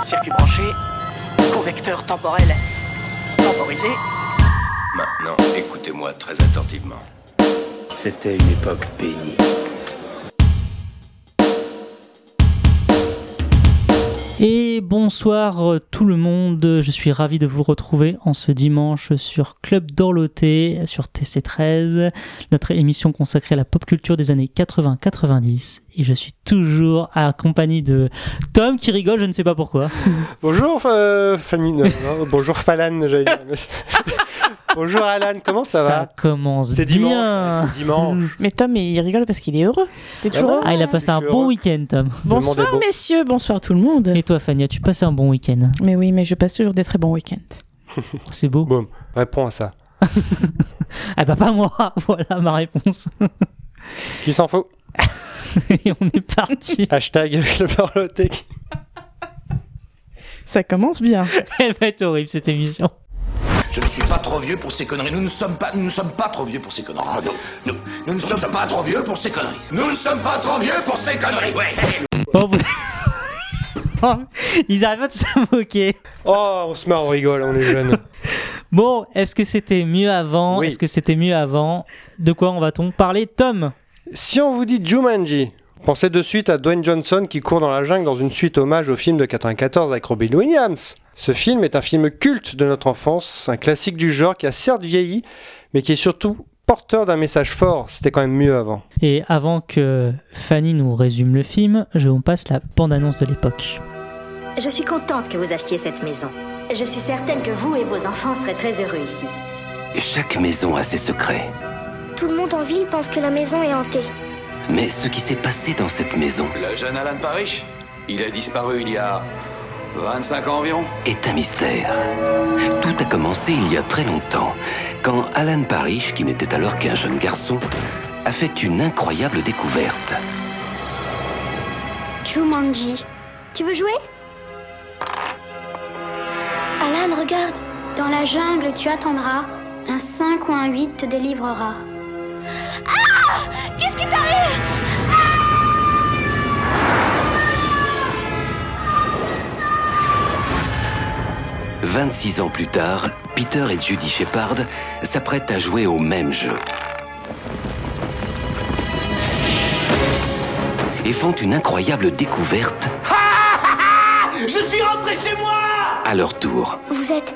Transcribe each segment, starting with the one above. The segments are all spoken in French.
Circuit branché, convecteur temporel temporisé. Maintenant, écoutez-moi très attentivement. C'était une époque bénie. Et bonsoir euh, tout le monde, je suis ravi de vous retrouver en ce dimanche sur Club d'Orloté, sur TC13, notre émission consacrée à la pop culture des années 80-90. Et je suis toujours accompagné de Tom qui rigole, je ne sais pas pourquoi. Bonjour euh, Fanny, non, non, bonjour Falan, j'allais dire. bonjour Alan, comment ça, va Ça commence C'est bien. dimanche. C'est dimanche. Mais Tom, il rigole parce qu'il est heureux. T'es toujours heureux Ah, il a passé un bon week-end, Tom. Bonsoir bon. messieurs, bonsoir tout le monde. Et toi, Fanny, as-tu passé un bon week-end Mais oui, mais je passe toujours des très bons week-ends. C'est beau. Boum, réponds à ça. Ah bah pas moi, voilà ma réponse. Qui s'en fout Et on est parti. Hashtag Club d'Orloté. Ça commence bien. Elle va être horrible cette émission. Je ne suis pas trop vieux pour ces conneries. Nous ne sommes pas, nous ne sommes pas trop vieux pour ces conneries. Ah, non, nous, nous ne sommes pas trop vieux pour ces conneries. Nous ne sommes pas trop vieux pour ces conneries. Ouais. Oh, vous- Ils arrivent à se moquer. Oh, on se marre, on rigole, on est jeunes. Bon, est-ce que c'était mieux avant? Oui. Est-ce que c'était mieux avant? De quoi en va-t-on parler Tom? Si on vous dit Jumanji, pensez de suite à Dwayne Johnson qui court dans la jungle dans une suite hommage au film de 94 avec Robin Williams. Ce film est un film culte de notre enfance, un classique du genre qui a certes vieilli, mais qui est surtout porteur d'un message fort. C'était quand même mieux avant. Et avant que Fanny nous résume le film, je vous passe la bande-annonce de l'époque. Je suis contente que vous achetiez cette maison. Je suis certaine que vous et vos enfants seraient très heureux ici. Chaque maison a ses secrets. Tout le monde en ville pense que la maison est hantée. Mais ce qui s'est passé dans cette maison? Le jeune Alan Parrish, il a disparu il y a 25 ans environ. est un mystère. Tout a commencé il y a très longtemps, quand Alan Parrish, qui n'était alors qu'un jeune garçon, a fait une incroyable découverte. Jumanji. Tu veux jouer? Alan, regarde. Dans la jungle, tu attendras. Un 5 ou un 8 te délivrera. Ah 26 ans plus tard, Peter et Judy Shepard s'apprêtent à jouer au même jeu. Et font une incroyable découverte Je suis rentré chez moi à leur tour. Vous êtes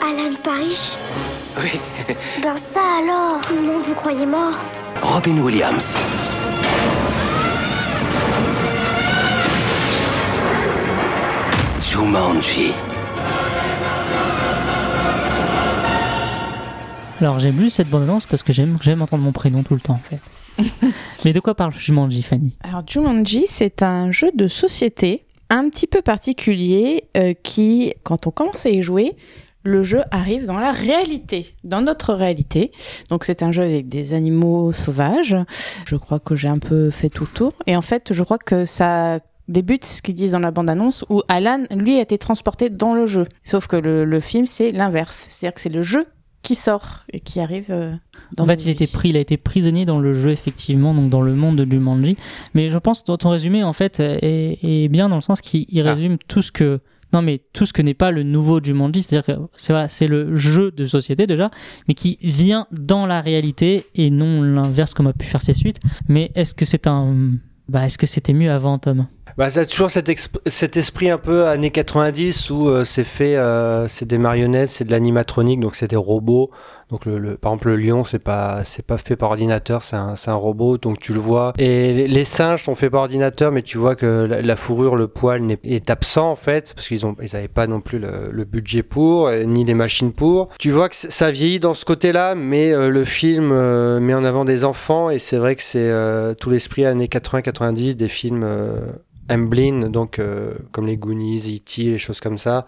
Alan Parrish? Oui, Ben ça alors Tout le monde vous croyait mort Robin Williams. Jumanji. Alors j'aime plus cette bande-annonce parce que j'aime j'aime entendre mon prénom tout le temps en fait. Mais de quoi parle Jumanji, Fanny? Alors Jumanji, c'est un jeu de société un petit peu particulier euh, qui, quand on commence à y jouer, le jeu arrive dans la réalité, dans notre réalité. Donc c'est un jeu avec des animaux sauvages. Je crois que j'ai un peu fait tout le tour. Et en fait, je crois que ça débute ce qu'ils disent dans la bande-annonce où Alan, lui, a été transporté dans le jeu. Sauf que le, le film, c'est l'inverse. C'est-à-dire que c'est le jeu qui sort et qui arrive euh, dans En fait, il a été pris, il a été prisonnier dans le jeu effectivement, donc dans le monde de Jumanji. Mais je pense que ton résumé en fait est, est bien dans le sens qu'il il Ah. résume tout ce que non mais tout ce que n'est pas le nouveau Jumanji, c'est-à-dire que c'est voilà, c'est le jeu de société déjà, mais qui vient dans la réalité et non l'inverse comme a pu faire ses suites. Mais est-ce que c'est un bah est-ce que c'était mieux avant Tom? Bah, ça toujours cet, cet esprit un peu années 90 où euh, c'est fait, euh, c'est des marionnettes, c'est de l'animatronique, donc c'est des robots. Donc le, le- par exemple le lion c'est pas c'est pas fait par ordinateur, c'est un, c'est un robot, donc tu le vois. Et les, singes sont faits par ordinateur, mais tu vois que la, fourrure, le poil n'est- est absent en fait parce qu'ils ont ils avaient pas non plus le, le budget pour euh, ni les machines pour. Tu vois que ça vieillit dans ce côté-là, mais euh, le film euh, met en avant des enfants et c'est vrai que c'est euh, tout l'esprit années 80-90 des films. Amblin, donc euh, comme les Goonies, E.T., les choses comme ça.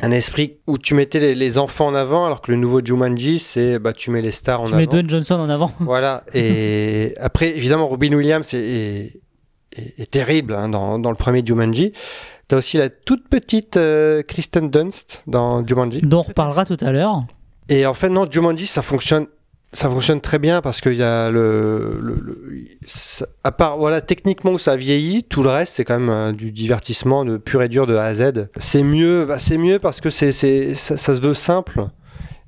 Un esprit où tu mettais les, les enfants en avant, alors que le nouveau Jumanji, c'est bah, tu mets les stars en Tu avant. mets Dwayne Johnson en avant. Voilà. Et après, évidemment, Robin Williams est, est- est- est terrible hein, dans, dans le premier Jumanji. T'as aussi la toute petite euh, Kristen Dunst dans Jumanji. dont on reparlera tout à l'heure. Et en fait, non, Jumanji, ça fonctionne Ça fonctionne très bien parce qu'il y a le, le- le- à part voilà techniquement ça vieillit, tout le reste c'est quand même euh, du divertissement de pur et dur de A à Z. C'est mieux, bah, c'est mieux parce que c'est ça, ça se veut simple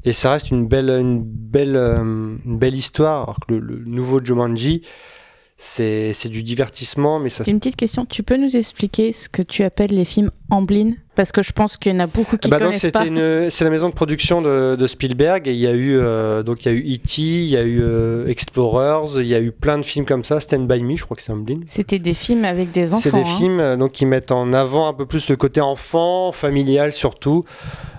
et ça reste une belle une belle euh, une belle histoire. Alors que le, le nouveau Jumanji c'est du divertissement mais ça Une petite question, tu peux nous expliquer ce que tu appelles les films Amblin? Parce que je pense qu'il y en a beaucoup qui Bah donc connaissent c'était pas. une- c'est la maison de production de, de Spielberg et il y a eu euh, donc il y a eu E.T., il y a eu euh, Explorers, il y a eu plein de films comme ça, Stand by Me, je crois que c'est Amblin. C'était des films avec des enfants. C'est des hein. films euh, donc qui mettent en avant un peu plus le côté enfant, familial surtout.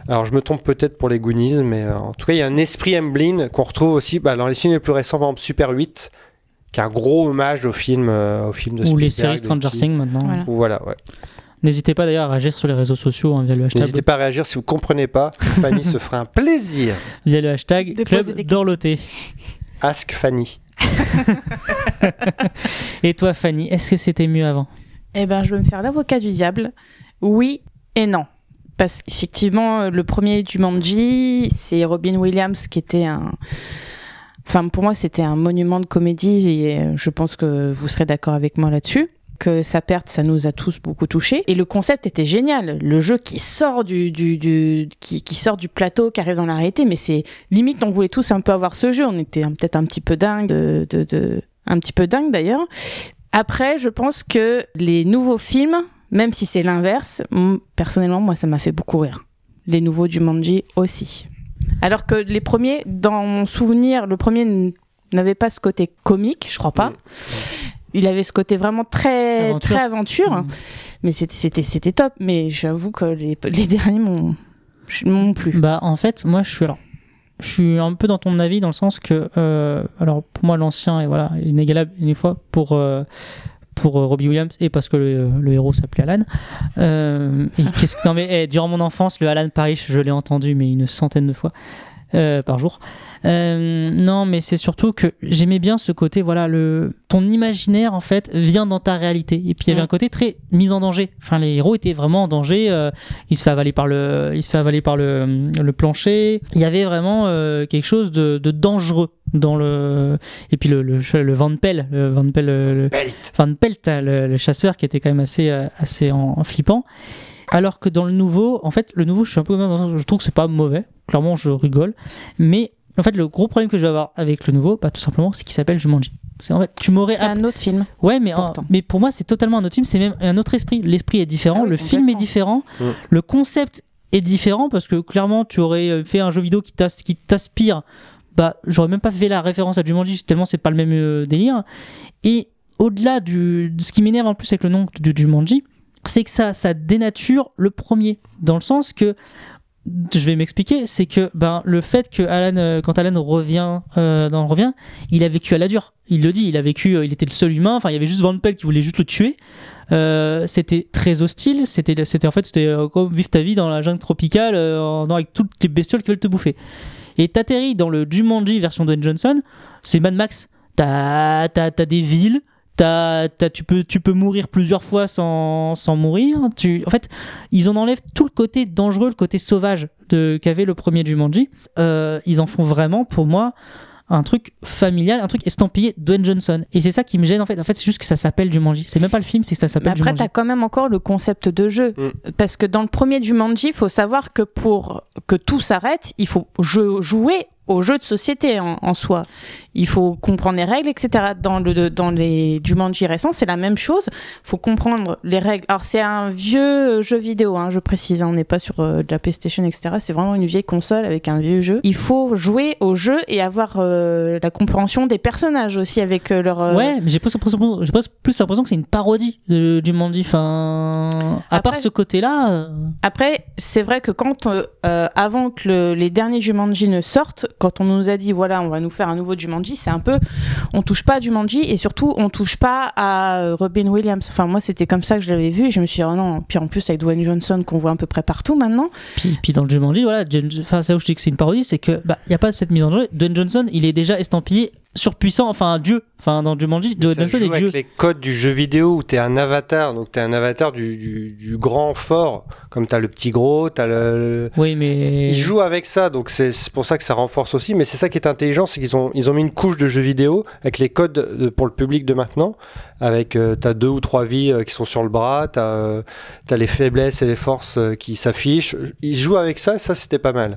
Alors je me trompe peut-être pour les Goonies, mais euh, en tout cas il y a un esprit Amblin qu'on retrouve aussi bah, dans les films les plus récents, par exemple Super 8, qui est un gros hommage au film, euh, au film de Ou les Spielberg, séries Stranger. Things maintenant. Voilà. Ou Voilà, ouais. N'hésitez pas d'ailleurs à réagir sur les réseaux sociaux hein, via le hashtag, N'hésitez pas à réagir si vous comprenez pas. Fanny se fera un plaisir. via le hashtag De Club Dorloté. Ask Fanny. Et toi, Fanny, est-ce que c'était mieux avant? Eh ben, je vais me faire l'avocat du diable. Oui et non. Parce qu'effectivement, le premier Jumanji, c'est Robin Williams qui était un. Enfin, pour moi, c'était un monument de comédie et je pense que vous serez d'accord avec moi là-dessus. Sa perte, ça nous a tous beaucoup touchés. Et le concept était génial. Le jeu qui sort du, du, du- qui, qui sort du plateau, qui arrive dans la réalité, mais c'est limite, on voulait tous un peu avoir ce jeu. On était peut-être un petit peu dingue de, de, un petit peu dingue d'ailleurs. Après, je pense que les nouveaux films, même si c'est l'inverse, personnellement, moi, ça m'a fait beaucoup rire. Les nouveaux Jumanji aussi. Alors que les premiers, dans mon souvenir, le premier n'avait pas ce côté comique, je crois pas. Il avait ce côté vraiment très Aventure. très aventure, Mm. mais c'était c'était c'était top. Mais j'avoue que les, les derniers m'ont m'ont plu. Bah en fait, moi je suis alors, je suis un peu dans ton avis dans le sens que, euh, alors pour moi l'ancien est voilà inégalable une fois pour euh, pour euh, Robbie Williams et parce que le, le héros s'appelait Alan. Euh, et non mais eh, durant mon enfance le Alan Parrish je l'ai entendu mais une centaine de fois par jour. Euh, non mais c'est surtout que j'aimais bien ce côté voilà le ton imaginaire en fait vient dans ta réalité et puis il y avait Mm. un côté très mise en danger. Enfin les héros étaient vraiment en danger. euh, il se fait avaler par le, il se fait avaler par le, le plancher. Il y avait vraiment euh, quelque chose de, de dangereux dans le. Et puis le, le, le Van Pelt, le Van Pelt, le- Belt. Van Pelt, le, le chasseur qui était quand même assez, euh, assez en, en flippant. Alors que dans le nouveau, en fait, le nouveau, je suis un peu comme dans le sens où je trouve que c'est pas mauvais. Clairement, je rigole. Mais en fait, le gros problème que je vais avoir avec le nouveau, bah, tout simplement, c'est qu'il s'appelle Jumanji. C'est en fait, tu m'aurais C'est un autre film. Ouais, mais, mais pour moi, c'est totalement un autre film. C'est même un autre esprit. L'esprit est différent, Ah oui, le film est différent, Mm. le concept est différent parce que clairement, tu aurais euh, fait un jeu vidéo qui t'as- qui t'aspire. Bah, j'aurais même pas fait la référence à Jumanji tellement c'est pas le même euh, délire. Et au-delà du, de ce qui m'énerve en plus avec le nom de Jumanji, c'est que ça, ça dénature le premier dans le sens que je vais m'expliquer, c'est que ben le fait que Alan, euh, quand Alan revient euh, revient, il a vécu à la dure. Il le dit, il a vécu, euh, il était le seul humain. Enfin, il y avait juste Van Pelt qui voulait juste le tuer. Euh, c'était très hostile. C'était, c'était en fait, c'était euh, comme vivre ta vie dans la jungle tropicale, euh, en- avec toutes les bestioles qui veulent te bouffer. Et t'atterris dans le Jumanji version Dwayne Johnson, c'est Mad Max. T'as, t'as, t'as des villes. T'as, t'as- tu, peux, tu peux mourir plusieurs fois sans, sans mourir. Tu, en fait, ils en enlèvent tout le côté dangereux, le côté sauvage de, qu'avait le premier Jumanji. Euh, ils en font vraiment, pour moi, un truc familial, un truc estampillé Dwayne Johnson. Et c'est ça qui me gêne en fait. En fait, c'est juste que ça s'appelle Jumanji. C'est même pas le film, c'est que ça s'appelle après, Jumanji. tu as quand même encore le concept de jeu. Mm. Parce que dans le premier Jumanji, il faut savoir que pour que tout s'arrête, il faut jou- jouer au jeu de société en, en soi. Il faut comprendre les règles, etc. Dans, le, dans les Jumanji récents, c'est la même chose. Il faut comprendre les règles. Alors, c'est un vieux jeu vidéo, hein, je précise. hein, on n'est pas sur euh, de la PlayStation, etc. C'est vraiment une vieille console avec un vieux jeu. Il faut jouer au jeu et avoir euh, la compréhension des personnages aussi avec euh, leur... Ouais, mais j'ai plus l'impression, j'ai plus plus l'impression que c'est une parodie de Jumanji. Enfin, à Après- part ce côté-là, Après, c'est vrai que quand, avant que le- les derniers Jumanji ne sortent, quand on nous a dit, voilà, on va nous faire un nouveau Jumanji, c'est un peu, on touche pas à Jumanji et surtout, on touche pas à Robin Williams. Enfin, moi, c'était comme ça que je l'avais vu. Je me suis dit, oh non, puis en plus, avec Dwayne Johnson, qu'on voit à peu près partout maintenant. puis, puis dans le Jumanji, voilà, enfin, c'est où je dis que c'est une parodie, c'est que bah, il y a pas cette mise en jeu. Dwayne Johnson, il est déjà estampillé surpuissant, enfin un dieu. Enfin, dans Jumanji, Joe Johnson est dieu. avec les codes du jeu vidéo où t'es un avatar, donc t'es un avatar du, du, du grand fort, comme t'as le petit gros, t'as le, Oui, mais. Ils jouent avec ça, donc c'est pour ça que ça renforce aussi. Mais c'est ça qui est intelligent, c'est qu'ils ont, ils ont mis une couche de jeux vidéo avec les codes de- pour le public de maintenant. Avec euh, t'as deux ou trois vies euh, qui sont sur le bras, t'as euh, t'as les faiblesses et les forces euh, qui s'affichent. Ils jouent avec ça, et ça c'était pas mal.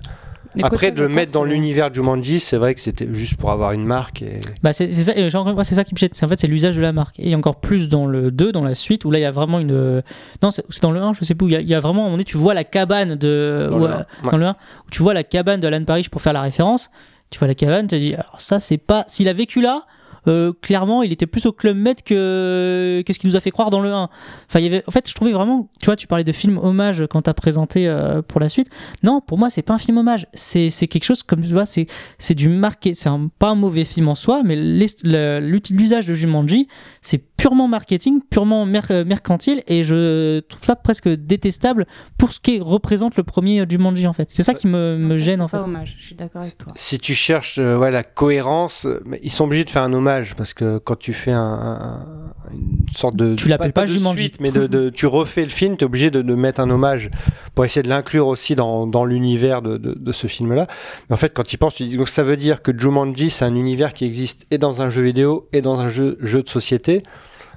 Après de le mettre dans l'univers du Jumanji, c'est vrai que c'était juste pour avoir une marque. Et... Bah c'est ça, ça qui me jette. C'est en fait c'est l'usage de la marque. Et encore plus dans le 2, dans la suite, où là il y a vraiment une. Non, c'est dans le 1, je sais plus. où Il y, a- il y a vraiment, à un moment donné, tu vois la cabane de. Dans le ouais, 1, ouais. dans le 1, où tu vois la cabane de Alan Parrish pour faire la référence. Tu vois la cabane, tu te dis, alors ça c'est pas. S'il a vécu là. Euh, clairement, il était plus au club Med que qu'est-ce qu'il nous a fait croire dans le 1. Enfin, il y avait, en fait, je trouvais vraiment, tu vois, tu parlais de film hommage quand t'as présenté euh, pour la suite. Non, pour moi, c'est pas un film hommage. C'est c'est quelque chose comme tu vois, c'est c'est du marqué. C'est un, pas un mauvais film en soi, mais l'usage de Jumanji, c'est purement marketing, purement mer- euh, mercantile, et je trouve ça presque détestable pour ce qui représente le premier Jumanji en fait. C'est ça qui me, me fait, gêne c'est en fait. pas hommage, je suis d'accord avec toi. Si tu cherches euh, ouais, la cohérence, ils sont obligés de faire un hommage parce que quand tu fais un, un- une sorte de. Tu l'appelles pas de Jumanji. suite, mais de, de- tu refais le film, tu es obligé de, de mettre un hommage pour essayer de l'inclure aussi dans, dans l'univers de, de- de ce film-là. Mais en fait, quand tu y penses, tu dis donc ça veut dire que Jumanji, c'est un univers qui existe et dans un jeu vidéo et dans un jeu, jeu de société.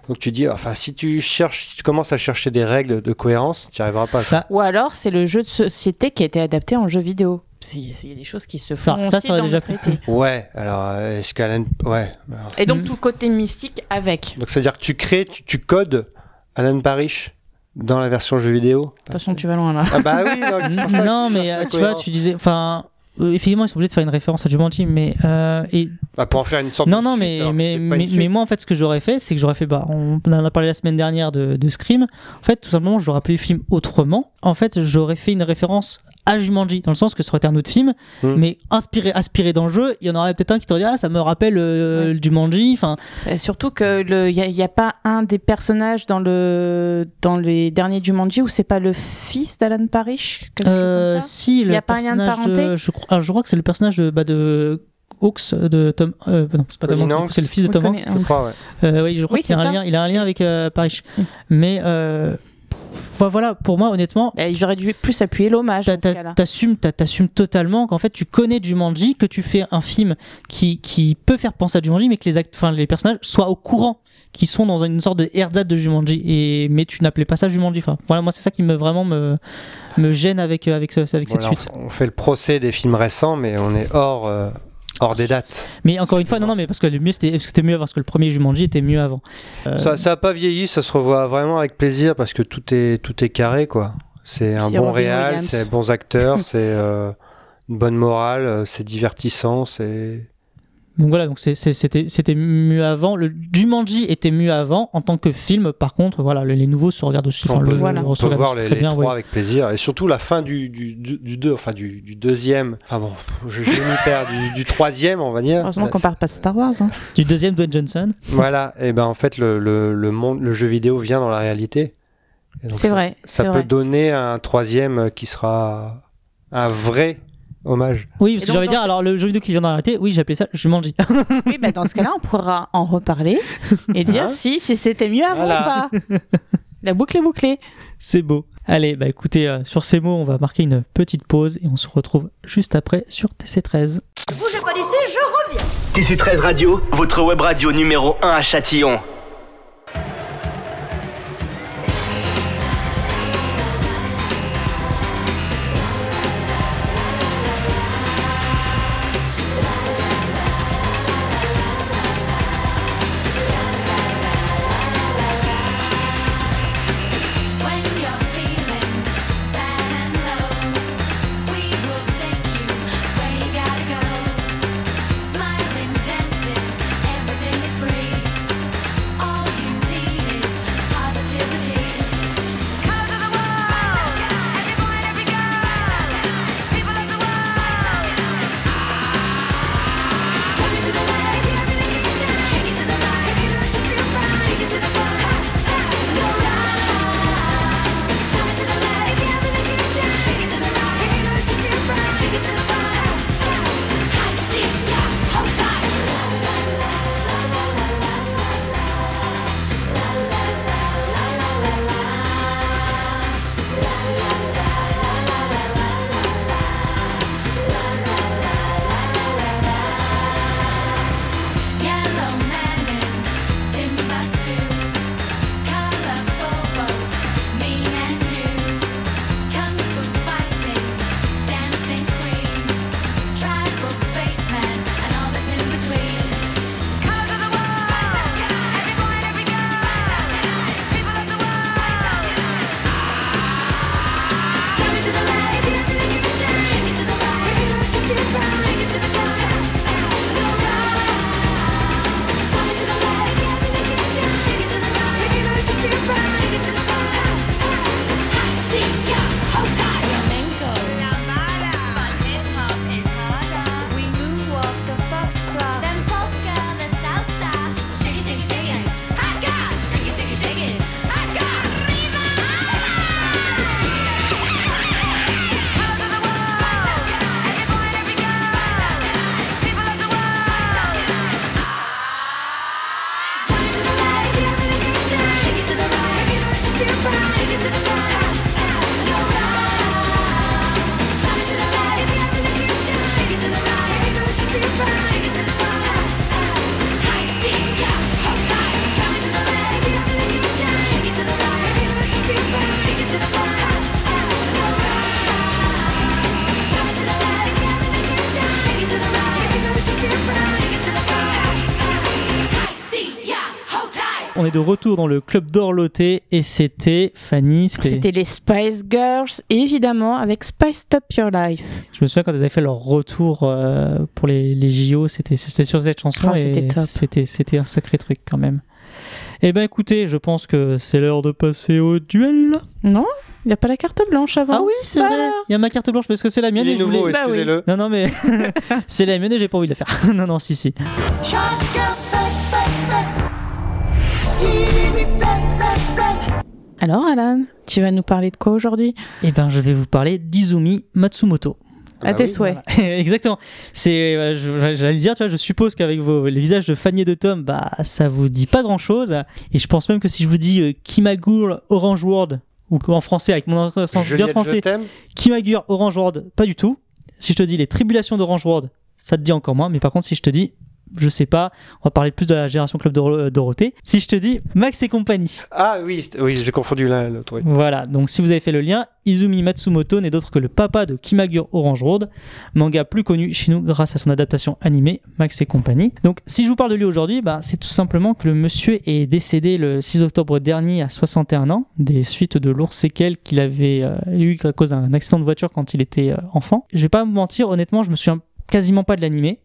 Donc tu dis, enfin, si tu cherches, si tu commences à chercher des règles de cohérence, tu n'y arriveras pas. Bah, Ou alors, c'est le jeu de société qui a été adapté en jeu vidéo. Il y a des choses qui se Ça- font ça, aussi ça aurait dans déjà notre été. Ouais, alors euh, est-ce qu'Alan. Ouais. alors, Et donc, Mm. tout le côté mystique avec. Donc c'est-à-dire que tu crées, tu, tu codes Alan Parrish dans la version jeu vidéo? Attention, tu vas loin là. Ah bah oui, donc ça non, mais euh, tu vois, tu disais, enfin, euh, effectivement, ils sont obligés de faire une référence à Jumanji, mais euh, et Bah, pour en faire une sorte non, de non, suite, mais mais, mais moi en fait, ce que j'aurais fait, c'est que j'aurais fait, bah, on en a parlé la semaine dernière de, de Scream. En fait, tout simplement, j'aurais appelé le film autrement. En fait, j'aurais fait une référence à Jumanji, dans le sens que aurait été un autre film, Hmm. mais inspiré, aspiré dans le jeu. Il y en aurait peut-être un qui t'aurait dit, ah, ça me rappelle euh, le Jumanji. Enfin, Et surtout que il n'y a, y a pas un des personnages dans le dans les derniers Jumanji où c'est pas le fils d'Alan Parrish chose euh, comme ça si le Y a pas un lien de parenté je crois, alors, je crois que c'est le personnage de, bah, de Hawks de Tom. euh, non, c'est pas Tom Hanks, c'est le fils de Tom Hanks. connaît, Je crois, ouais. Euh, oui, je crois Oui, qu'il a un lien, il a un lien avec euh, Parrish. Mm. Mais euh, enfin, voilà, pour moi, honnêtement, Bah, Ils auraient dû plus appuyer l'hommage t'a- dans ce t'a- cas-là. t'assumes, t'a- t'assumes totalement qu'en fait tu connais Jumanji, que tu fais un film qui, qui peut faire penser à Jumanji, mais que les, act- enfin, les personnages soient au courant qu'ils sont dans une sorte de ersatz de Jumanji. Et, mais tu n'appelais pas ça Jumanji. Enfin, voilà, moi c'est ça qui me vraiment me, me gêne avec, euh, avec, ce- avec cette Voilà, suite. On fait le procès des films récents, mais on est hors, euh, hors des dates. Mais encore une fois, non, non, mais parce que le mieux c'était, c'était mieux avant, parce que le premier Jumanji était mieux avant. Euh, Ça, ça a pas vieilli, ça se revoit vraiment avec plaisir parce que tout est, tout est carré, quoi. C'est un bon Robin réal, c'est bons acteurs, c'est euh, une bonne morale, euh, c'est divertissant, c'est. Donc voilà, donc c'était mieux avant. Le Jumanji était mieux avant en tant que film. Par contre, voilà, le- les nouveaux se regardent aussi. On Enfin, peut, le- voilà. on on se peut voir les, très les bien, trois ouais. avec plaisir et surtout la fin du, du, du, du deux, enfin du, du deuxième, enfin bon, je, je m'y perds, du, du troisième, on va dire. Heureusement qu'on parle pas de Star Wars. hein. Du deuxième Dwayne Johnson. Voilà, et ben en fait le, le, le monde, le jeu vidéo vient dans la réalité. C'est vrai. Ça peut vrai. donner un troisième qui sera un vrai hommage. Oui, Et parce que dans dire, ce- alors le jeu vidéo qui vient réalité, oui, j'appelais ça Jumanji. Oui, bah, dans ce cas-là, on pourra en reparler et dire Hein si, si c'était mieux avant Voilà. ou pas. La boucle est bouclée. C'est beau. Allez, bah écoutez, euh, sur ces mots, on va marquer une petite pause et on se retrouve juste après sur TC13. Bougez pas d'ici, je reviens. TC13 Radio, votre web radio numéro 1 à Châtillon. Est de retour dans le club d'Orloté et c'était Fanny. C'était les Spice Girls, évidemment, avec Spice Up Your Life. Je me souviens quand elles avaient fait leur retour euh, pour les, les JO, c'était c'était sur cette chanson et c'était un sacré truc quand même. Eh ben écoutez, je pense que c'est l'heure de passer au duel. Non Il n'y a pas la carte blanche avant. Ah oui, c'est vrai. Il y a ma carte blanche parce que c'est la mienne Il et est je voulais- nouveau, Bah oui. excusez-le. Non non mais c'est la mienne et j'ai pas envie de la faire. non non si si. Alors, Alan, tu vas nous parler de quoi aujourd'hui? Eh ben je vais vous parler d'Izumi Matsumoto. À tes souhaits. Exactement. C'est, euh, je- j'allais le dire, tu vois, je suppose qu'avec vos les visages de Fanny et de Tom, bah ça vous dit pas grand chose. Et je pense même que si je vous dis euh, Kimagure Orange World ou en français avec mon accent bien français, t'aime. Kimagure Orange World, pas du tout. Si je te dis les tribulations d'Orange World, ça te dit encore moins. Mais par contre, si je te dis je sais pas, on va parler plus de la génération Club Doro- Dorothée. Si je te dis Max et compagnie, Ah oui, oui j'ai confondu l'autre. oui. voilà, donc si vous avez fait le lien, Izumi Matsumoto n'est d'autre que le papa de Kimagure Orange Road, manga plus connu chez nous grâce à son adaptation animée Max et compagnie. Donc si je vous parle de lui aujourd'hui, bah, c'est tout simplement que le monsieur est décédé le 6 octobre dernier à 61 ans, des suites de lourdes séquelles qu'il avait euh, eu à cause d'un accident de voiture quand il était euh, enfant. Je vais pas vous mentir, honnêtement, je me souviens quasiment pas de l'animé,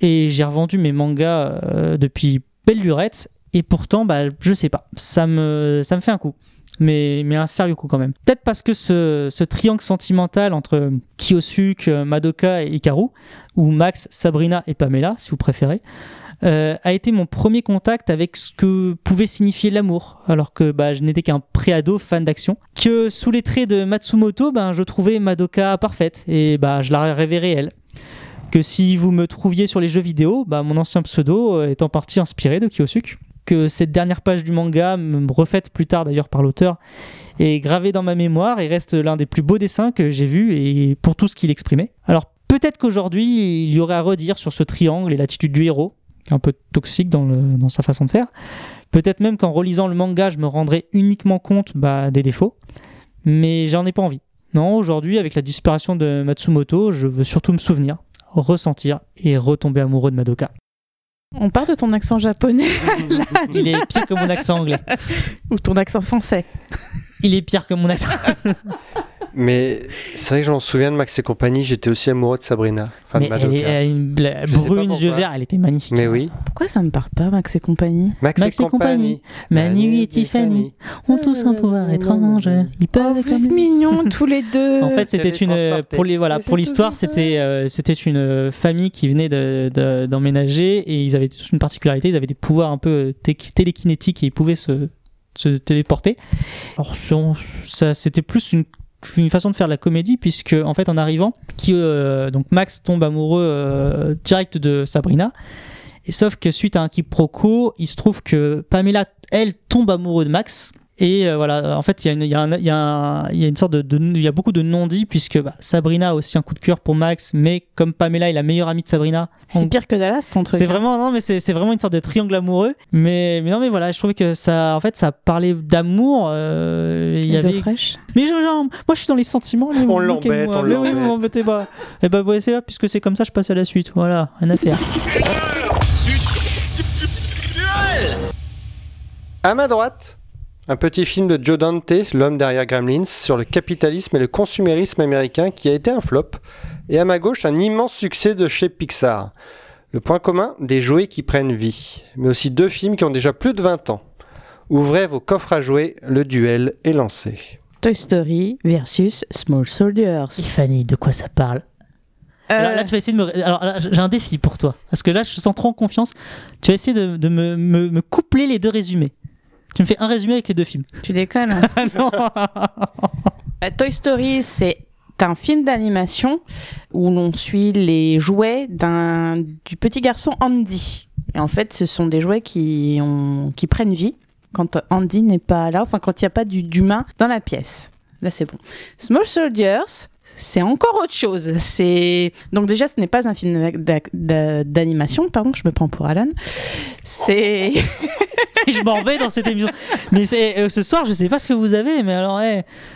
et j'ai revendu mes mangas euh, depuis belle lurette, et pourtant, bah, je sais pas, ça me, ça me fait un coup mais, mais un sérieux coup quand même. Peut-être parce que ce, ce triangle sentimental entre Kyosuke, euh, Madoka et Hikaru, ou Max, Sabrina et Pamela, si vous préférez, euh, a été mon premier contact avec ce que pouvait signifier l'amour, alors que bah, je n'étais qu'un préado fan d'action. Que sous les traits de Matsumoto, ben, je trouvais Madoka parfaite, et bah, je la rêvais réelle. Que si vous me trouviez sur les jeux vidéo, bah, mon ancien pseudo euh, est en partie inspiré de Kyosuke que cette dernière page du manga, refaite plus tard d'ailleurs par l'auteur, est gravée dans ma mémoire et reste l'un des plus beaux dessins que j'ai vus et pour tout ce qu'il exprimait. Alors peut-être qu'aujourd'hui il y aurait à redire sur ce triangle et l'attitude du héros, un peu toxique dans sa façon de faire. Peut-être même qu'en relisant le manga, je me rendrais uniquement compte bah, des défauts, mais j'en ai pas envie. Non, aujourd'hui, avec la disparition de Matsumoto, je veux surtout me souvenir, ressentir et retomber amoureux de Madoka. On part de ton accent japonais Il est pire que mon accent anglais. ou ton accent français. Il est pire que mon accent. Mais c'est vrai que je m'en souviens de Max et compagnie, j'étais aussi amoureux de Sabrina. Enfin, de elle, est, elle a une bla- Je brune, yeux verts, elle était magnifique. Mais oui. Pourquoi ça me parle pas, Max et compagnie? Max, Max et compagnie, Manu et Tiffany ont tous un pouvoir étrange. Ils peuvent Oh, vous êtes comme- mignons tous les deux. En fait, c'était une Télétransporté. pour les voilà pour l'histoire, c'était euh, c'était une euh, famille qui venait de- de- d'emménager et ils avaient tous une particularité, ils avaient des pouvoirs un peu euh, té- télékinétiques et ils pouvaient se se téléporter. Alors ça c'était plus une une façon de faire de la comédie puisque en fait en arrivant qui euh, donc Max tombe amoureux euh, direct de Sabrina et sauf que suite à un quiproquo il se trouve que Pamela elle tombe amoureuse de Max et euh, voilà en fait il y a une il y y y a une sorte de, il y a beaucoup de non-dits puisque bah, Sabrina a aussi un coup de cœur pour Max mais comme Pamela est la meilleure amie de Sabrina C'est on- pire que Dallas ton truc. c'est hein. vraiment non mais c'est vraiment une sorte de triangle amoureux mais mais non mais voilà je trouvais que ça en fait ça parlait d'amour euh, il y avait fraîche. mais genre, genre, moi je suis dans les sentiments les On l'embête, on mais oui l'embête. vous m'embêtez pas et bah ouais, c'est là puisque c'est comme ça je passe à la suite voilà rien à faire À ma droite, un petit film de Joe Dante, l'homme derrière Gremlins, sur le capitalisme et le consumérisme américain qui a été un flop. Et à ma gauche, un immense succès de chez Pixar. Le point commun, des jouets qui prennent vie. Mais aussi deux films qui ont déjà plus de 20 ans. Ouvrez vos coffres à jouets, le duel est lancé. Toy Story versus Small Soldiers. Tiffany de quoi ça parle? Alors là tu vas essayer de me alors là, j'ai un défi pour toi parce que là je te sens trop en confiance tu vas essayer de, de me, me, me coupler les deux résumés tu me fais un résumé avec les deux films Tu déconnes. ah non Euh, Toy Story, c'est un film d'animation où l'on suit les jouets d'un du petit garçon Andy. Et en fait, ce sont des jouets qui ont qui prennent vie quand Andy n'est pas là, enfin quand il n'y a pas d'humain dans la pièce. Là, c'est bon. Small Soldiers, c'est encore autre chose. C'est donc déjà, ce n'est pas un film d'a- d'a- d'animation, pardon, je me prends pour Alan. C'est je m'en vais dans cette émission mais euh, ce soir je sais pas ce que vous avez mais alors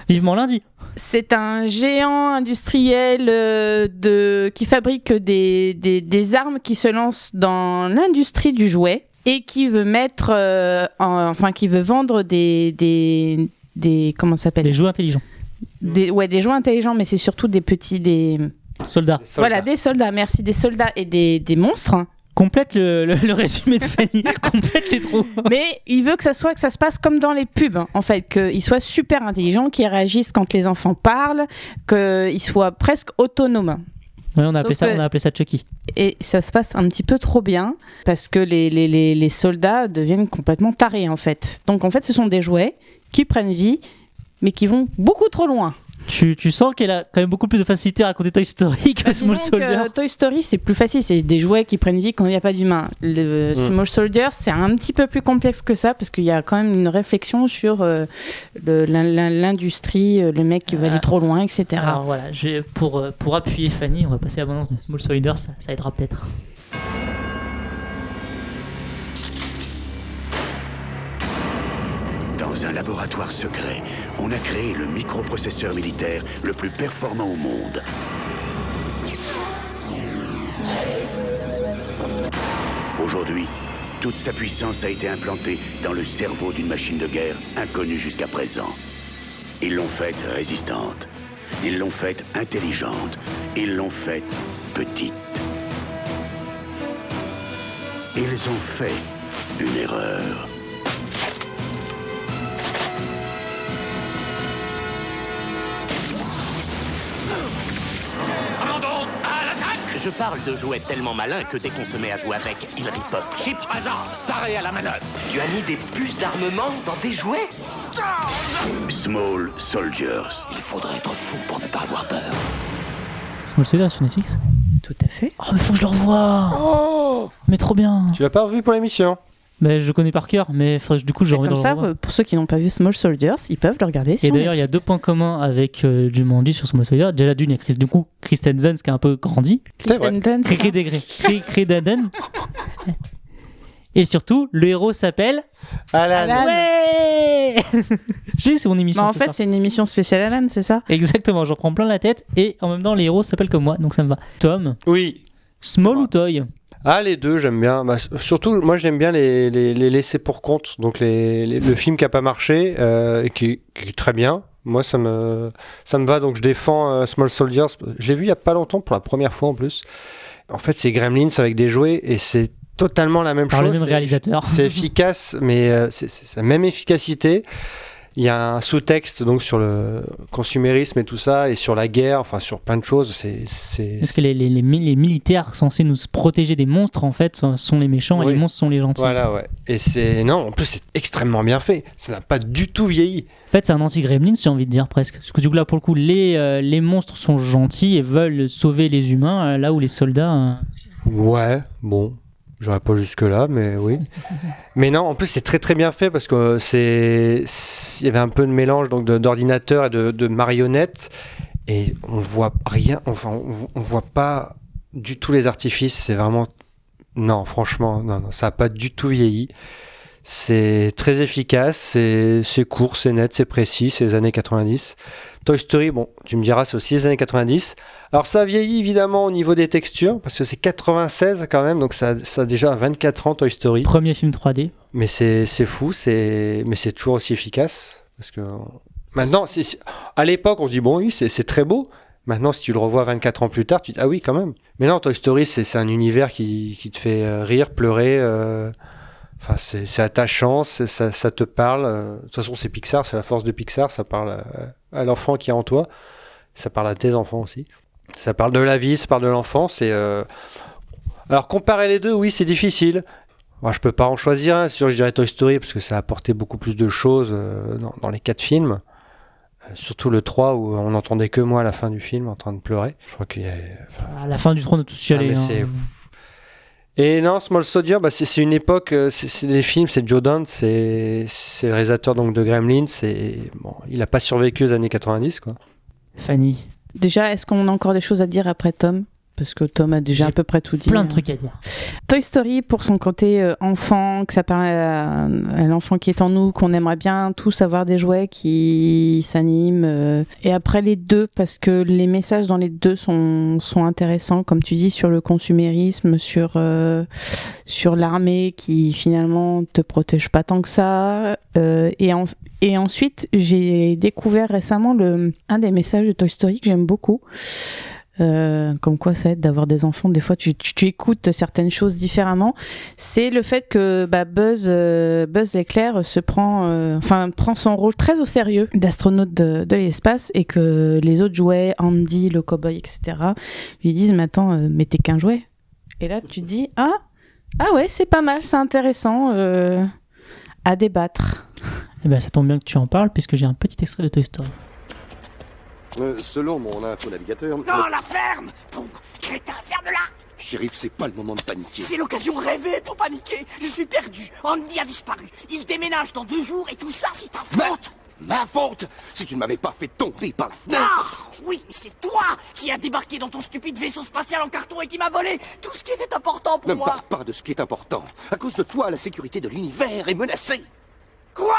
vivement lundi C'est un géant industriel euh, de, qui fabrique des, des, des armes qui se lancent dans l'industrie du jouet. et qui veut mettre, euh, en- enfin qui veut vendre des des des comment s'appelle? Des jouets intelligents. Des, ouais des jouets intelligents, mais c'est surtout des petits des Soldats. voilà des soldats. Merci des soldats et des des monstres. Complète le, le- le résumé de Fanny. Complète les trous. Mais il veut que ça soit que ça se passe comme dans les pubs, hein, en fait, qu'ils soient super intelligents, qu'ils réagissent quand les enfants parlent, qu'ils soient presque autonomes. Ouais, on, a appelé ça, que- on a appelé ça Chucky. Et ça se passe un petit peu trop bien parce que les, les, les, les soldats deviennent complètement tarés en fait. Donc en fait, ce sont des jouets qui prennent vie mais qui vont beaucoup trop loin. Tu, tu sens qu'elle a quand même beaucoup plus de facilité à raconter Toy Story que Small Bah, Disons Soldier. que Toy Story, c'est plus facile, c'est des jouets qui prennent vie quand il n'y a pas d'humain. Le Mm. Small Soldier, c'est un petit peu plus complexe que ça parce qu'il y a quand même une réflexion sur euh, le- l'in- l'in- l'industrie, euh, le mec qui va aller trop loin, etc. Alors voilà, pour, euh, pour appuyer Fanny, on va passer à l'abondance de Small Soldier, ça, ça aidera peut-être. Dans un laboratoire secret, on a créé le microprocesseur militaire le plus performant au monde. Aujourd'hui, toute sa puissance a été implantée dans le cerveau d'une machine de guerre inconnue jusqu'à présent. Ils l'ont faite résistante. Ils l'ont faite intelligente. Ils l'ont faite petite. Ils ont fait une erreur. Je parle de jouets tellement malins que dès qu'on se met à jouer avec, ils ripostent. Chip Hazard, paré à la manœuvre. Tu as mis des puces d'armement dans des jouets? Small Soldiers. Il faudrait être fou pour ne pas avoir peur. Small Soldier sur Netflix? Tout à fait. Oh, mais faut que je le revoie Oh Mais trop bien Tu l'as pas revu pour l'émission? Mais je connais par cœur, mais faudrait que du coup je Et remets comme dans ça, le pour ceux qui n'ont pas vu Small Soldiers, ils peuvent le regarder. Et d'ailleurs, il y a deux points communs avec euh, Jumanji sur Small Soldier. Déjà, d'une, il y a Chris, du coup, Kristen Dunst qui a un peu grandi. Kristen Dunst. Et surtout, le héros s'appelle. Alan. Alan. Ouais J'ai c'est mon émission. Bah, en ce fait, c'est une émission spéciale Alan, c'est ça? Exactement, j'en prends plein la tête et en même temps, les héros s'appellent comme moi, donc ça me va. Tom, Oui. Small ou Toy? Ah, les deux, j'aime bien. Bah, surtout, moi, j'aime bien les, les, les laisser pour compte. Donc, les, le film qui a pas marché, euh, et qui, qui est très bien. Moi, ça me, ça me va. Donc, je défends euh, Small Soldiers. Je l'ai vu il y a pas longtemps pour la première fois en plus. En fait, c'est Gremlins avec des jouets et c'est totalement la même Par le chose. même réalisateur. C'est efficace, mais euh, c'est la même efficacité. Il y a un sous-texte donc sur le consumérisme et tout ça, et sur la guerre, enfin sur plein de choses. C'est c'est- Parce que les, les, les, mi- les militaires censés nous protéger des monstres, en fait, sont- les méchants et les monstres sont les gentils. Voilà, ouais. Et c'est. Non, en plus, c'est extrêmement bien fait. Ça n'a pas du tout vieilli. En fait, c'est un anti-gremlin, j'ai envie de dire presque. Parce que du coup, là, pour le coup, les, euh, les monstres sont gentils et veulent sauver les humains, euh, là où les soldats. euh, Ouais, bon. J'aurais pas jusque-là, mais oui. mais non, en plus, c'est très très bien fait parce que euh, c'est. Il y avait un peu de mélange donc d'ordinateur et de, de marionnettes. Et on voit rien. Enfin, on, on voit pas du tout les artifices. C'est vraiment. Non, franchement, non, non, ça n'a pas du tout vieilli. C'est très efficace, c'est court, c'est net, c'est précis, c'est les années 90. Toy Story, bon, tu me diras, c'est aussi les années 90. Alors ça vieillit évidemment au niveau des textures, parce que c'est 96 quand même, donc ça, ça a déjà 24 ans Toy Story. Premier film 3D. Mais c'est fou, c'est mais c'est toujours aussi efficace. Parce que maintenant, à l'époque, on se dit, bon, oui, c'est très beau. Maintenant, si tu le revois 24 ans plus tard, tu dis, ah oui, quand même. Mais non, Toy Story, c'est c'est un univers qui, qui te fait euh, rire, pleurer. euh, Enfin, c'est attachant, ça, ça te parle. euh, De toute façon, c'est Pixar, c'est la force de Pixar. Ça parle à, à l'enfant qui est en toi. Ça parle à tes enfants aussi. Ça parle de la vie, ça parle de l'enfance. Euh, alors, comparer les deux, oui, c'est difficile. Moi, je peux pas en choisir un. Sûr, je dirais Toy Story parce que ça a apporté beaucoup plus de choses euh, dans, dans les quatre films. Euh, surtout le 3 où on n'entendait que moi à la fin du film en train de pleurer. Je crois qu'il y a. enfin, À la fin du trône, on a tous chialé. ah, hein. Et non, Small Soldier, bah, c'est une époque, euh, c'est des films, c'est Joe Dante, c'est c'est le réalisateur donc de Gremlins. Et bon, il n'a pas survécu aux années 90 quoi. Fanny. Déjà, est-ce qu'on a encore des choses à dire après Tom? Parce que Tom a déjà à peu près tout dit. Plein de trucs à dire. Toy Story pour son côté euh, enfant, que ça parle à, à l'enfant qui est en nous, qu'on aimerait bien tous avoir des jouets qui s'animent. euh, et après les deux, parce que les messages dans les deux sont, sont intéressants, comme tu dis, sur le consumérisme, sur, euh, sur l'armée qui finalement te protège pas tant que ça. Euh, et, en- et ensuite, j'ai découvert récemment le, un des messages de Toy Story que j'aime beaucoup. Euh, comme quoi ça aide d'avoir des enfants. Des fois, tu, écoutes certaines choses différemment. C'est le fait que bah, Buzz, euh, Buzz l'éclair se prend, euh, prend son rôle très au sérieux d'astronaute de, l'espace et que les autres jouets, Andy, le cowboy, etc., lui disent Mais attends, mais t'es qu'un jouet. Et là, tu dis Ah, ah ouais, c'est pas mal, c'est intéressant à débattre. Eh ben, ça tombe bien que tu en parles, puisque j'ai un petit extrait de Toy Story. Euh, selon mon info-navigateur... Non, la ferme! Pauvre crétin, ferme-la! Shérif, c'est pas le moment de paniquer. C'est l'occasion rêvée pour paniquer. Je suis perdu, Andy a disparu, il déménage dans deux jours et tout ça c'est ta faute. Ma faute Si tu ne m'avais pas fait tomber par la Ah fenêtre Oui, mais c'est toi qui as débarqué dans ton stupide vaisseau spatial en carton et qui m'a volé tout ce qui était important pour Ne moi. parle pas de ce qui est important. À cause de toi, la sécurité de l'univers est menacée. Quoi?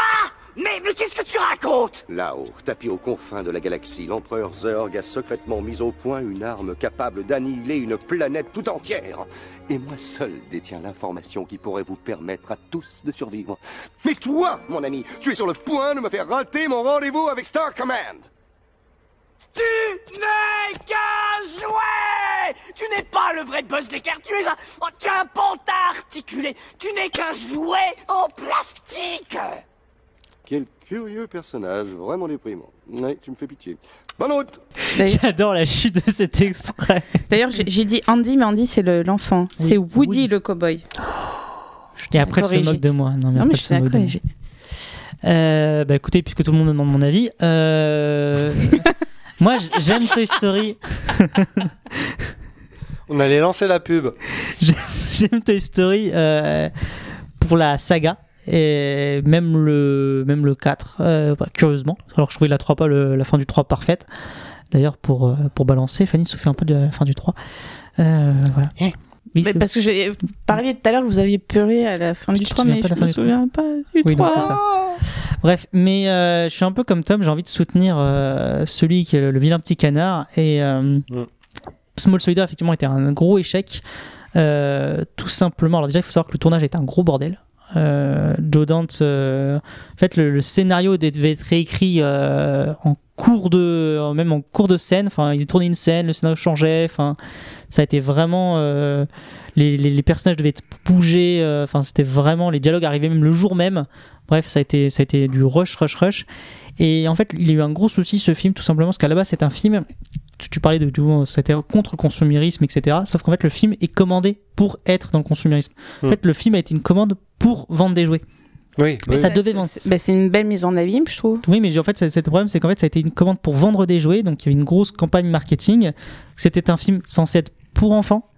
Mais, mais qu'est-ce que tu racontes? Là-haut, tapis aux confins de la galaxie, l'empereur Zerg a secrètement mis au point une arme capable d'annihiler une planète tout entière. Et moi seul détiens l'information qui pourrait vous permettre à tous de survivre. Mais toi, mon ami, tu es sur le point de me faire rater mon rendez-vous avec Star Command. Tu n'es qu'un jouet Tu n'es pas le vrai Buzz l'éclair, tu es un... oh, tu es un pantin articulé Tu n'es qu'un jouet en plastique Quel curieux personnage, vraiment déprimant. Ouais, tu me fais pitié. Bonne route J'adore la chute de cet extrait. D'ailleurs, j'ai dit Andy, mais Andy, c'est le- l'enfant. c'est Woody, le cowboy. Et après, elle se moque de moi. Non, mais Non, mais je suis moque de moi. corrigé. Euh, bah écoutez, puisque tout le monde me demande mon avis, euh, moi j'aime Toy Story. On allait lancer la pub. J'aime- J'aime Toy Story euh, pour la saga. Et même le, même le 4, euh, bah, curieusement. Alors que je trouvais la 3 pas le- la fin du 3 parfaite. D'ailleurs, pour, euh, pour balancer, Fanny fait un peu de la fin du 3. Euh, voilà. Oui, Mais c'est- parce que j'ai vous parliez tout à l'heure que vous aviez pleuré à la fin du Tu te 3, souviens mais je fin me souviens pas du Oui, non, 3. c'est ça. Bref, mais euh, je suis un peu comme Tom, j'ai envie de soutenir euh, celui qui est le, le vilain petit canard. Et euh, Small Soldier, effectivement, était un gros échec. Euh, tout simplement. Alors, déjà, il faut savoir que le tournage était un gros bordel. Euh, euh, en fait, le, scénario devait être réécrit euh, en cours de, même en cours de scène. Enfin, il tournait une scène, le scénario changeait. Enfin, ça a été vraiment. euh, les, personnages devaient bouger. euh, Enfin, c'était vraiment. Les dialogues arrivaient même le jour même. Bref, ça a été, ça a été du rush, rush, rush. Et en fait, il y a eu un gros souci ce film, tout simplement, parce qu'à la base, c'est un film. Tu, parlais de, du- c'était contre le consumérisme, etc. Sauf qu'en fait, le film est commandé pour être dans le consumérisme. En Mm. fait, le film a été une commande pour vendre des jouets. Oui, Mais ça devait vendre. Bah, c'est une belle mise en abîme, je trouve. Oui, mais en fait, c'est c'est le problème, c'est qu'en fait, ça a été une commande pour vendre des jouets, donc il y avait une grosse campagne marketing. C'était un film censé être pour enfants,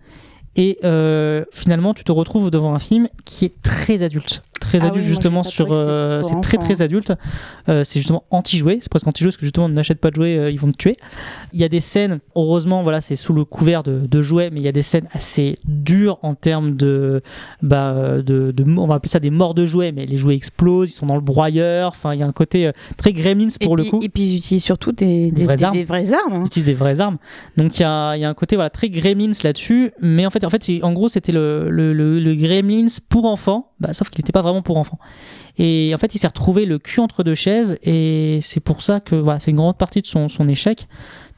et euh, finalement, tu te retrouves devant un film qui est très adulte, très Ah adulte justement sur, euh, c'est très très adulte. Euh, c'est justement anti-jouet, c'est presque anti-jouet parce que justement, n'achète pas de jouets, euh, ils vont te tuer. Il y a des scènes, heureusement, voilà, c'est sous le couvert de, de jouets, mais il y a des scènes assez dures en termes de, bah, de, de, on va appeler ça des morts de jouets, mais les jouets explosent, ils sont dans le broyeur. Enfin, il y a un côté très Gremlins pour et le puis, coup. Et puis ils utilisent surtout des, des, vraies des- armes. des vraies armes. hein. Ils utilisent des vraies armes. Donc il y a, il y a un côté voilà, très Gremlins là-dessus. Mais en fait, en, fait, en gros, c'était le, le, le, le Gremlins pour enfants, bah, sauf qu'il n'était pas vraiment pour enfants. Et en fait, il s'est retrouvé le cul entre deux chaises. Et c'est pour ça que voilà, c'est une grande partie de son, son échec.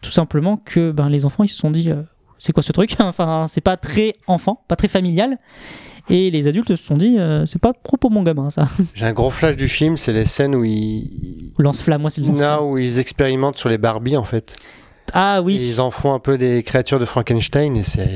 Tout simplement que ben, les enfants, ils se sont dit euh, c'est quoi ce truc? Enfin, c'est pas très enfant, pas très familial. Et les adultes se sont dit euh, c'est pas trop pour mon gamin ça. J'ai un gros flash du film, c'est les scènes où ils. Lance-flamme, moi c'est le lance-flamme. Où ils expérimentent sur les Barbies en fait. Ah oui. Et ils en font un peu des créatures de Frankenstein et c'est.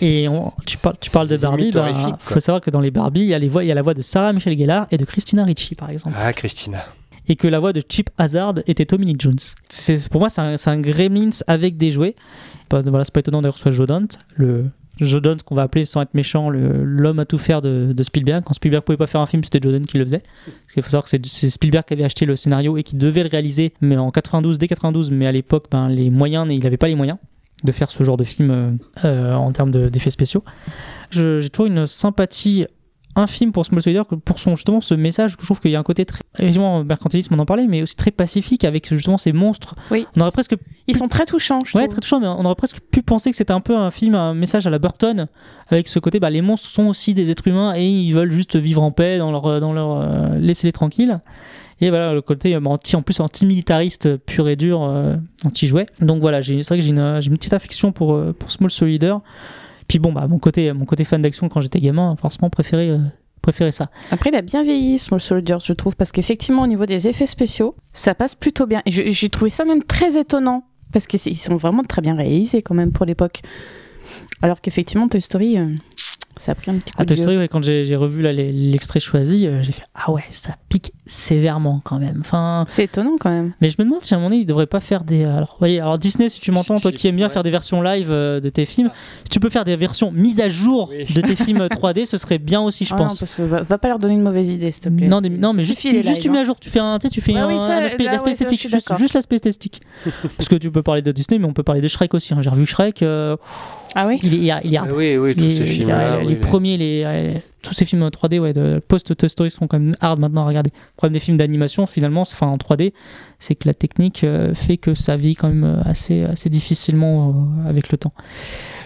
Et on- tu, parles, tu parles de Barbie, bah, horrifique, faut savoir que dans les Barbie, il y a, les voix, il y a la voix de Sarah Michelle Gellar et de Christina Ricci, par exemple. Ah, Christina. Et que la voix de Chip Hazard était Tommy Lee Jones. C'est, pour moi, c'est un, un Gremlins avec des jouets. Bah, voilà, c'est pas étonnant d'ailleurs que ce soit Joe Dante, le Joe Dante qu'on va appeler sans être méchant l'homme à tout faire de, Spielberg. Quand Spielberg pouvait pas faire un film, c'était Joe Dante qui le faisait. Parce qu'il faut savoir que c'est, Spielberg qui avait acheté le scénario et qui devait le réaliser, mais en 92, dès 92, mais à l'époque, ben, les moyens, il avait pas les moyens. de faire ce genre de film euh, euh, en termes de- d'effets spéciaux. J'ai toujours une sympathie infime pour Small Soldier, pour son justement ce message. Je trouve qu'il y a un côté très, évidemment, mercantilisme, on en parlait, mais aussi très pacifique avec justement ces monstres. Oui. On aurait presque Ils sont très touchants, je Ouais, trouve. très touchant, mais on aurait presque pu penser que c'était un peu un film, un message à la Burton, avec ce côté, bah, les monstres sont aussi des êtres humains et ils veulent juste vivre en paix dans leur, dans leur, euh, laissez-les tranquilles. Et voilà, le côté euh, anti, en plus anti-militariste pur et dur, euh, anti-jouet. Donc voilà, c'est vrai que j'ai une, j'ai une petite affection pour, euh, pour Small Soldier. Puis bon, bah, mon côté, mon côté fan d'action quand j'étais gamin, forcément préféré, euh, ça. Après, il a bien vieilli, Small Soldiers, je trouve, parce qu'effectivement, au niveau des effets spéciaux, ça passe plutôt bien. Et j'ai trouvé ça même très étonnant, parce qu'ils sont vraiment très bien réalisés quand même pour l'époque. Alors qu'effectivement, Toy Story, euh, ça a pris un petit coup Ah, de Toy vieux. Story, ouais, quand j'ai revu l'extrait choisi, euh, j'ai fait Ah ouais, ça pique sévèrement quand même. Enfin, C'est étonnant quand même. Mais je me demande si à un moment donné, ils devraient pas faire des. Alors, voyez, alors Disney, si tu m'entends, toi qui aimes bien faire des versions live euh, de tes films, si tu peux faire des versions mises à jour de tes films euh, 3D, ce serait bien aussi, je Ah non, pense. parce que va, va pas leur donner une mauvaise idée, s'il te plaît. Non, des- non, mais juste, juste lives, tu mets hein. à jour, tu fais un, tu sais, tu fais Ouais, un, oui, ça, un aspect, là, ça, je esthétique, juste, l'aspect esthétique. Parce que tu peux parler de Disney, mais on peut parler de Shrek aussi. hein. J'ai revu Shrek. euh, Ah oui il est, il est- il est hard. Ah oui, oui, tous ces films-là, Les, premiers, les, tous ces films en 3D, ouais, de post-Toy Story sont quand même hard maintenant à regarder. Le problème des films d'animation, finalement, enfin en 3D, c'est que la technique euh, fait que ça vit quand même euh, assez, assez difficilement euh, avec le temps.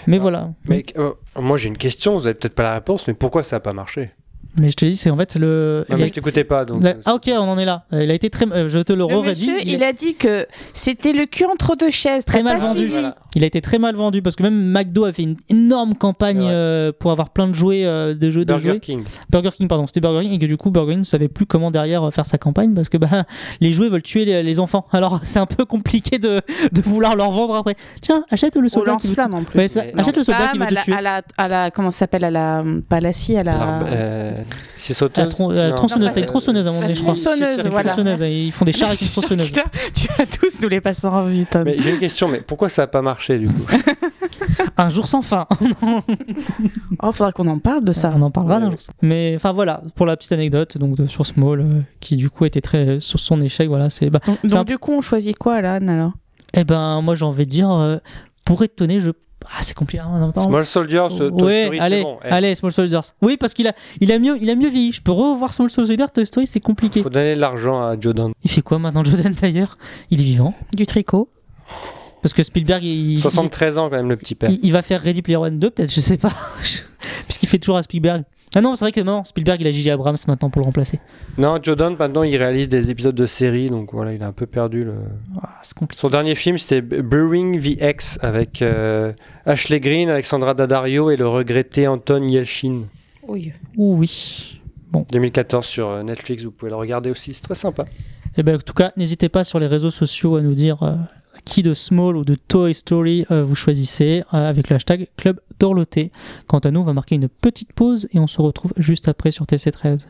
Mais voilà. Euh, moi j'ai une question, vous avez peut-être pas la réponse, mais pourquoi ça a pas marché? Mais je te dis, c'est en fait le. Non, mais a- je t'écoutais pas, donc, La- euh, Ah ok, on en est là. Il a été très. euh, Je te le Le redis. monsieur, il a dit que c'était le cul entre deux chaises. très mal pas vendu. suivi. Il a été très mal vendu parce que même McDo a fait une énorme campagne euh, pour avoir plein de jouets euh, de jeux de Burger jouets. King. Burger King pardon, c'était Burger King et que du coup Burger King ne savait plus comment derrière faire sa campagne parce que bah les jouets veulent tuer les, les enfants. Alors c'est un peu compliqué de, de vouloir leur vendre après. Tiens, achète le soldat qui veut en plus. Ouais, ça- achète le soldat qui veut à te la, tuer. à la, à la- comment ça s'appelle à la pas à la scie à la Euh, c'est La sauteuse la tronçonneuse, t'as une tronçonneuse à donné, je crois. tronçonneuse, voilà. tronçonneuse, et Ils font des chars avec une tronçonneuse. Tu vas tous nous les passer en revue, Tom. Mais j'ai une question, mais pourquoi ça a pas marché du coup? Un jour sans fin. Oh, faudra qu'on en parle de ça. On en parlera d'un jour. Mais enfin voilà, pour la petite anecdote donc de- sur Small, euh, qui du coup était très sur son échec, voilà, c'est bah, Donc un- du coup, on choisit quoi là, Anne, alors? Eh ben moi j'ai envie de dire, euh, pour étonner, je ah c'est compliqué. hein, en même temps. Small Soldiers, euh, Toy ouais, Story, c'est allez, bon. Eh, allez, Small Soldiers. Oui, parce qu'il a, il a mieux, il a mieux vieilli. Je peux revoir Small Soldiers, Toy Story, c'est compliqué. Faut donner de l'argent à Jordan. Il fait quoi maintenant, Jordan d'ailleurs? Il est vivant. Du tricot. Parce que Spielberg, il, il- 73 ans quand même le petit père. il, il va faire Ready Player One 2, peut-être, je sais pas. Puisqu'il fait toujours à Spielberg. Ah non, c'est vrai que non, Spielberg, il a J.J. Abrams maintenant pour le remplacer. Non, Jordan maintenant il réalise des épisodes de séries, donc voilà, il a un peu perdu le. Ah, c'est compliqué. Son dernier film c'était Brewing VX avec euh, Ashley Green, Alexandra Daddario et le regretté Anton Yelchin. Oui. Ouh, oui. 2014 sur euh, Netflix, vous pouvez le regarder aussi, c'est très sympa. Eh ben, en tout cas, n'hésitez pas sur les réseaux sociaux à nous dire euh, qui de Small ou de Toy Story euh, vous choisissez euh, avec le hashtag Club Dorloté. Quant à nous, on va marquer une petite pause et on se retrouve juste après sur TC13.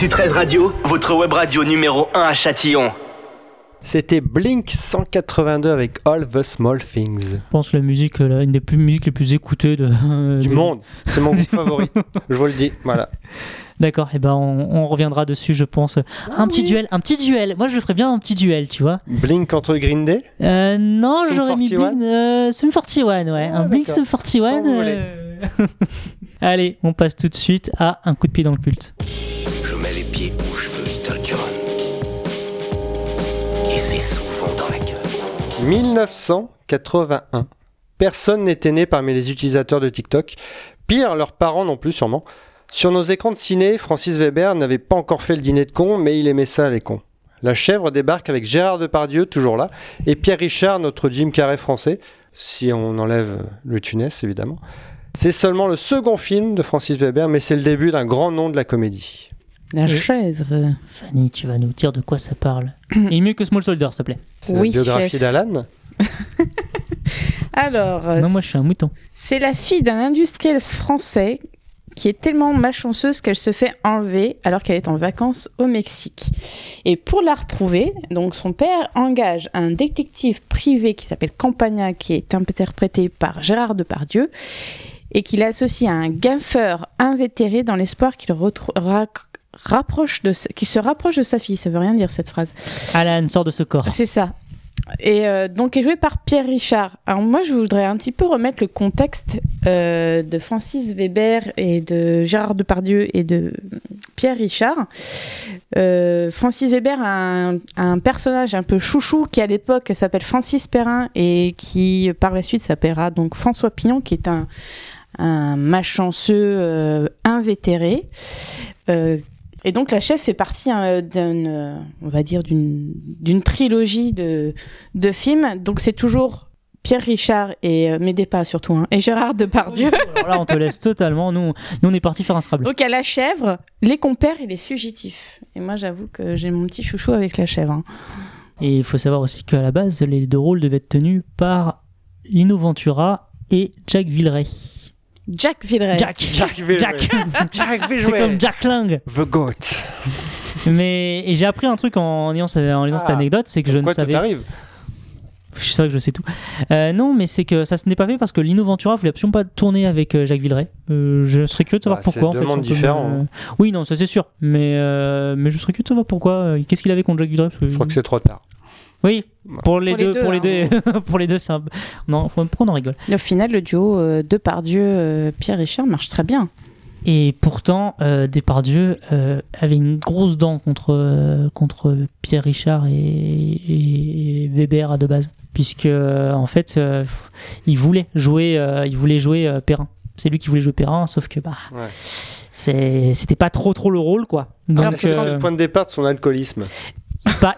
TC13 Radio, votre web radio numéro 1 à Châtillon. C'était Blink 182 avec All the Small Things. Je pense que la musique, euh, la- une des plus musiques les plus écoutées de, Du de- monde. C'est mon groupe favori. Je vous le dis. Voilà. D'accord, et ben on, on reviendra dessus, je pense. un petit duel, un petit duel. Moi, je le ferais bien un petit duel, tu vois. Blink contre Green Day Euh, non, j'aurais mis 41? Blink, euh, Sum 41, ouais. un Blink Sum 41. Allez, on passe tout de suite à un coup de pied dans le culte. Je mets les pieds où je veux, Little John. Et c'est souvent dans la gueule. 1981. Personne n'était né parmi les utilisateurs de TikTok. Pire, leurs parents non plus sûrement. Sur nos écrans de ciné, Francis Weber n'avait pas encore fait le dîner de cons, mais il aimait ça les cons. La chèvre débarque avec Gérard Depardieu, toujours là, et Pierre Richard, notre Jim Carrey français, si on enlève le Tunès évidemment. C'est seulement le second film de Francis Weber, mais c'est le début d'un grand nom de la comédie. La chèvre. Fanny, tu vas nous dire de quoi ça parle. Et mieux que Small Soldier, s'il te plaît. C'est Oui, la biographie chef. d'Alan. Alors, Non, moi, je suis un mouton. c'est la fille d'un industriel français qui est tellement malchanceuse qu'elle se fait enlever alors qu'elle est en vacances au Mexique. Et pour la retrouver, donc son père engage un détective privé qui s'appelle Campagna, qui est interprété par Gérard Depardieu, et qu'il associe à un gaffeur invétéré dans l'espoir qu'il rapproche de se rapproche de sa fille. Ça veut rien dire cette phrase. Alan, sort de ce corps. C'est ça. Et euh, donc est joué par Pierre Richard. Alors moi je voudrais un petit peu remettre le contexte euh, de Francis Weber et de Gérard Depardieu et de Pierre Richard. Euh, Francis Weber a un, a un personnage un peu chouchou qui à l'époque s'appelle Francis Perrin et qui par la suite s'appellera donc François Pignon qui est un, un malchanceux euh, invétéré. Euh, et donc la chef fait partie euh, d'une, euh, on va dire, d'une, d'une trilogie de, de films. Donc c'est toujours Pierre Richard et euh, pas surtout, hein, et Gérard Depardieu. Alors là, on te laisse totalement. Nous, nous on est parti faire un Scrabble. donc à la chèvre, les compères et les fugitifs. Et moi j'avoue que j'ai mon petit chouchou avec la chèvre. hein. Et il faut savoir aussi qu'à la base, les deux rôles devaient être tenus par Lino Ventura et Jack Villeray. Jack Villeray. Jack, Jack Villeray. Jack. Jack C'est Villeray. comme Jack Lang. The Goat. Mais et j'ai appris un truc en lisant, cette- en lisant cette Ah. anecdote, c'est que je ne Quoi, savais. arrive Je sais que je sais tout. Euh, non, mais c'est que ça se n'est pas fait parce que Lino Ventura voulait absolument pas tourner avec euh, Jacques Villeray. Euh, je serais curieux de savoir Bah, pourquoi. c'est en fait, hein. Oui, non, ça c'est sûr. Mais euh, mais je serais curieux de savoir pourquoi. euh, Qu'est-ce qu'il avait contre Jacques Villeray parce que Je crois que c'est trop tard. Oui, pour les Pour les deux, deux, pour les hein. deux, pour les deux, c'est un. Non, pourquoi on en rigole au final, le duo euh, Depardieu, euh, Pierre Richard marche très bien. Et pourtant, euh, Depardieu euh, avait une grosse dent contre, euh, contre Pierre Richard et, et Weber à de base. Puisque, euh, en fait, euh, il voulait jouer, euh, il voulait jouer euh, Perrin. C'est lui qui voulait jouer Perrin, sauf que bah, Ouais. c'était pas trop trop le rôle, quoi. Donc, Donc, c'est euh, le point de départ de son alcoolisme.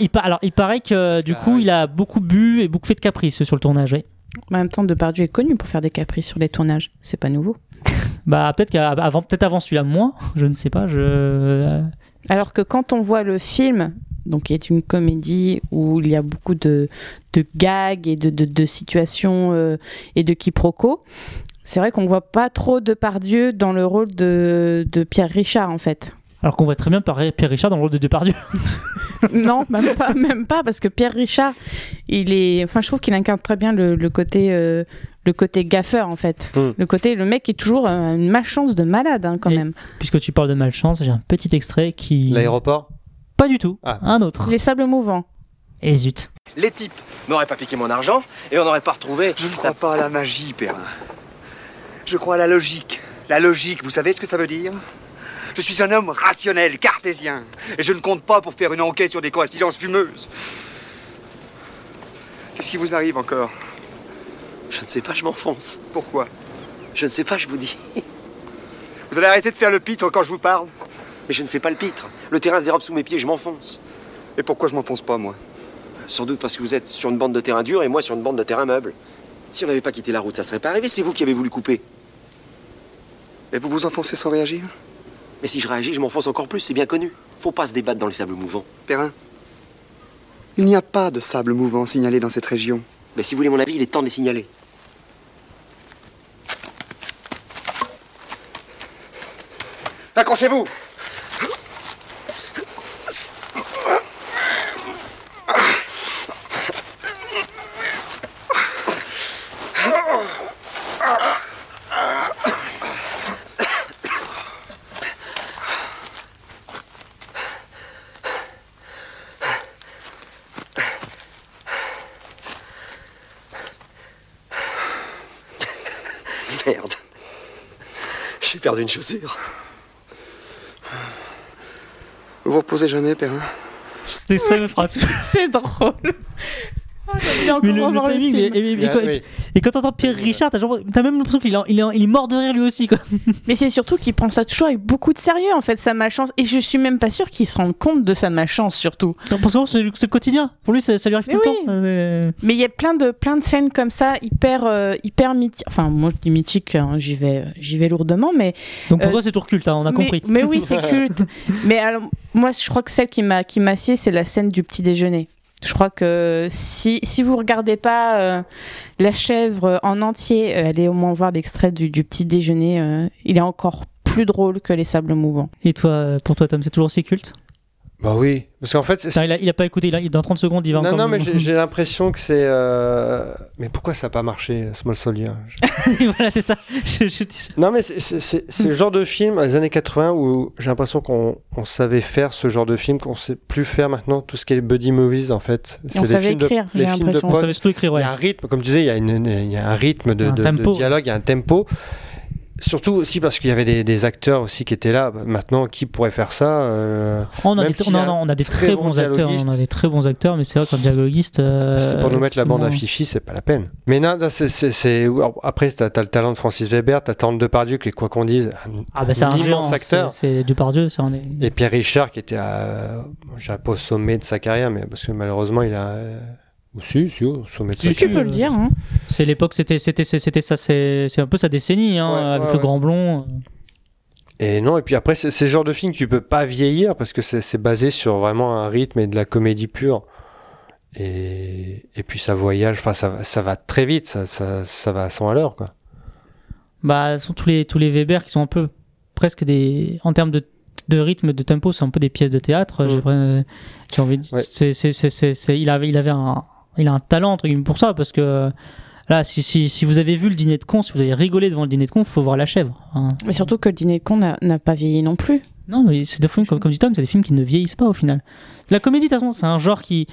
Il, alors, il paraît que du coup, il a beaucoup bu et beaucoup fait de caprices sur le tournage. ouais. En même temps, Depardieu est connu pour faire des caprices sur les tournages. C'est pas nouveau. Bah, peut-être qu'avant, peut-être avant celui-là, moins. Je ne sais pas. Je. euh, Alors que quand on voit le film, donc qui est une comédie où il y a beaucoup de, de gags et de, de, de situations euh, et de quiproquos, c'est vrai qu'on voit pas trop Depardieu dans le rôle de, de Pierre Richard en fait. Alors qu'on voit très bien par- Pierre Richard dans le rôle de Depardieu. non, même pas, même pas, parce que Pierre Richard, il est, enfin, je trouve qu'il incarne très bien le, le côté, euh, le côté gaffeur en fait. Mm. Le côté, le mec est toujours euh, une malchance de malade hein, quand Et- même. Puisque tu parles de malchance, j'ai un petit extrait qui. L'aéroport? Pas du tout. Ah. Un autre. Les sables mouvants. Et zut. Les types n'auraient pas piqué mon argent et on n'aurait pas retrouvé. Je ne crois pas à la magie, Perrin. Je crois à la logique. La logique, vous savez ce que ça veut dire? Je suis un homme rationnel, cartésien. Et je ne compte pas pour faire une enquête sur des coïncidences fumeuses. Qu'est-ce qui vous arrive encore? Je ne sais pas, je m'enfonce. Pourquoi? Je ne sais pas, je vous dis. Vous allez arrêter de faire le pitre quand je vous parle? Mais je ne fais pas le pitre. Le terrain se dérobe sous mes pieds, je m'enfonce. Et pourquoi je m'enfonce pas, moi? Sans doute parce que vous êtes sur une bande de terrain dur et moi sur une bande de terrain meuble. Si on n'avait pas quitté la route, ça serait pas arrivé, c'est vous qui avez voulu couper. Et vous vous enfoncez sans réagir? Mais si je réagis, je m'enfonce encore plus, c'est bien connu. Faut pas se débattre dans les sables mouvants. Perrin Il n'y a pas de sable mouvant signalé dans cette région. Mais si vous voulez mon avis, il est temps de les signaler. Accrochez-vous J'ai perdu une chaussure. Vous vous reposez jamais, Perrin C'était ça me fera C'est drôle. Ah, j'ai envie Mais le, encore le revoir le timing, film. et, et- et quand, oui. Et quand t'entends Pierre Richard, t'as genre- t'as même l'impression qu'il est, il est, il est mort de rire lui aussi. Quoi. Mais c'est surtout qu'il prend ça toujours avec beaucoup de sérieux, en fait, sa malchance. Et je suis même pas sûre qu'il se rende compte de sa malchance, surtout. Non, Parce que c'est c'est le quotidien. Pour lui, ça, ça lui arrive Mais tout oui. le temps. Euh, Mais il y a plein de, plein de scènes comme ça, hyper, euh, hyper mythiques. Enfin, moi, je dis mythique, hein, j'y vais, j'y vais lourdement, mais. Donc pour Euh, toi, c'est tout culte, hein, on a mais, compris. Mais oui, c'est culte. mais alors, moi, je crois que celle qui m'a qui m'a scié, c'est la scène du petit déjeuner. Je crois que si, si vous regardez pas euh, la chèvre en entier, euh, allez au moins voir l'extrait du, petit déjeuner. euh, il est encore plus drôle que les sables mouvants. Et toi, euh, pour toi, Tom, c'est toujours aussi culte? Bah oui, parce qu'en fait, il, a, il a pas écouté, il a- il- dans 30 secondes, il va non, encore. non, mais j'ai l'impression que c'est. euh, Mais pourquoi ça n'a pas marché, Small Soldier? Voilà, c'est ça. Je, je dis ça. Non, mais c'est- le genre de film, dans les années 80, où j'ai l'impression qu'on on savait faire ce genre de film, qu'on sait plus faire maintenant, tout ce qui est buddy movies, en fait. on savait films de- écrire, l'impression. On savait surtout écrire, Il ouais. y a un rythme, comme tu disais, il y a, une- il y a un rythme de, Un de- de tempo. dialogue, il y a un tempo. Surtout aussi parce qu'il y avait des, des acteurs aussi qui étaient là. Bah, Maintenant, qui pourrait faire ça euh, on, a des, non, non, on a des très très, bons bons acteurs. On a des très bons acteurs, mais c'est vrai qu'en dialoguiste. euh, pour nous mettre la bande à Fifi, c'est pas la peine. Mais non, c'est- après, t'as as le talent de Francis Weber, t'as Tante Depardieu, qui est quoi qu'on dise, Ah, bah c'est un immense acteur. C'est Depardieu, c'est un. Et Pierre Richard, qui était à, au sommet de sa carrière, mais parce que malheureusement, il a. euh, si, si, au sommet de sa Tu peux le dire, hein. C'est l'époque, c'était c'était c'était ça, c'est un peu sa décennie, hein, Ouais, avec ouais, le ouais. grand blond. Et non, et puis après, c'est le genre de film que tu peux pas vieillir parce que c'est basé sur vraiment un rythme et de la comédie pure. Et, et puis ça voyage, enfin ça, va- ça va très vite, ça, ça, ça va à 100 à l'heure quoi. Bah, ce sont tous les tous les Weber qui sont un peu presque des en termes de de rythme, de tempo, c'est un peu des pièces de théâtre. J'ai vra- J'ai envie de Ouais. c'est c'est c'est c'est- c'est- il avait il avait un il a un talent entre guillemets pour ça parce que là si, si, si vous avez vu le dîner de con, si vous avez rigolé devant le dîner de con, faut voir la chèvre. hein. Mais surtout que le dîner de con n'a pas vieilli non plus. Non, mais c'est des films, comme, comme dit Tom, c'est des films qui ne vieillissent pas au final. La comédie, de toute façon, c'est un genre qui,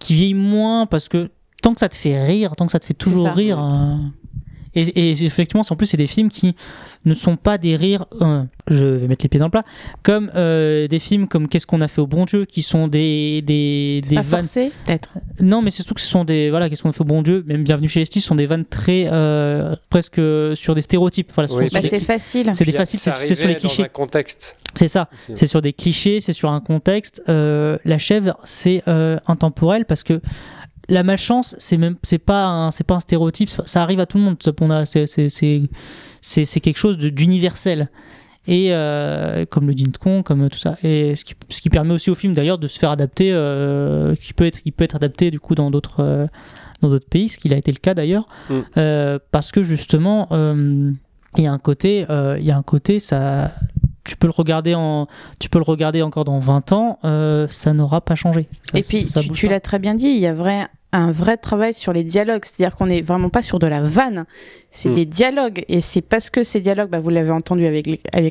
qui vieillit moins parce que tant que ça te fait rire, tant que ça te fait toujours rire. euh, Et, et effectivement, c'est- en plus, c'est des films qui ne sont pas des rires, euh, je vais mettre les pieds dans le plat, comme euh, des films comme Qu'est-ce qu'on a fait au bon Dieu, qui sont des, des, des Pas vannes. forcé, peut-être. Non, mais c'est surtout que ce sont des. Voilà, Qu'est-ce qu'on a fait au bon Dieu, même Bienvenue chez les Stis, ce sont des vannes très. euh, presque sur des stéréotypes. Voilà, Oui, Bah, des- c'est facile. C'est des faciles, c'est sur les clichés. un contexte. C'est ça, c'est sur des clichés, c'est sur un contexte. Euh, la chèvre, c'est euh, intemporel parce que la malchance, c'est même, c'est pas, un, c'est pas un stéréotype, ça- arrive à tout le monde. On a, c'est, c'est, c'est, c'est, c'est quelque chose de- d'universel. Et euh, comme le dîner de con, comme tout ça. Et ce qui, ce qui permet aussi au film d'ailleurs de se faire adapter, euh, qui peut être, qui peut être adapté du coup dans d'autres, euh, dans d'autres pays, ce qu'il a été le cas d'ailleurs, Mm. Euh, parce que justement, euh, il y a un côté, euh, il y a un côté, ça, tu peux le regarder en, tu peux le regarder encore dans 20 ans, euh, ça n'aura pas changé. Ça- Et puis, ça tu, tu l'as très bien dit, il y a vrai, un vrai travail sur les dialogues. C'est-à-dire qu'on n'est vraiment pas sur de la vanne, c'est Mm. des dialogues. Et c'est parce que ces dialogues, bah, vous l'avez entendu avec,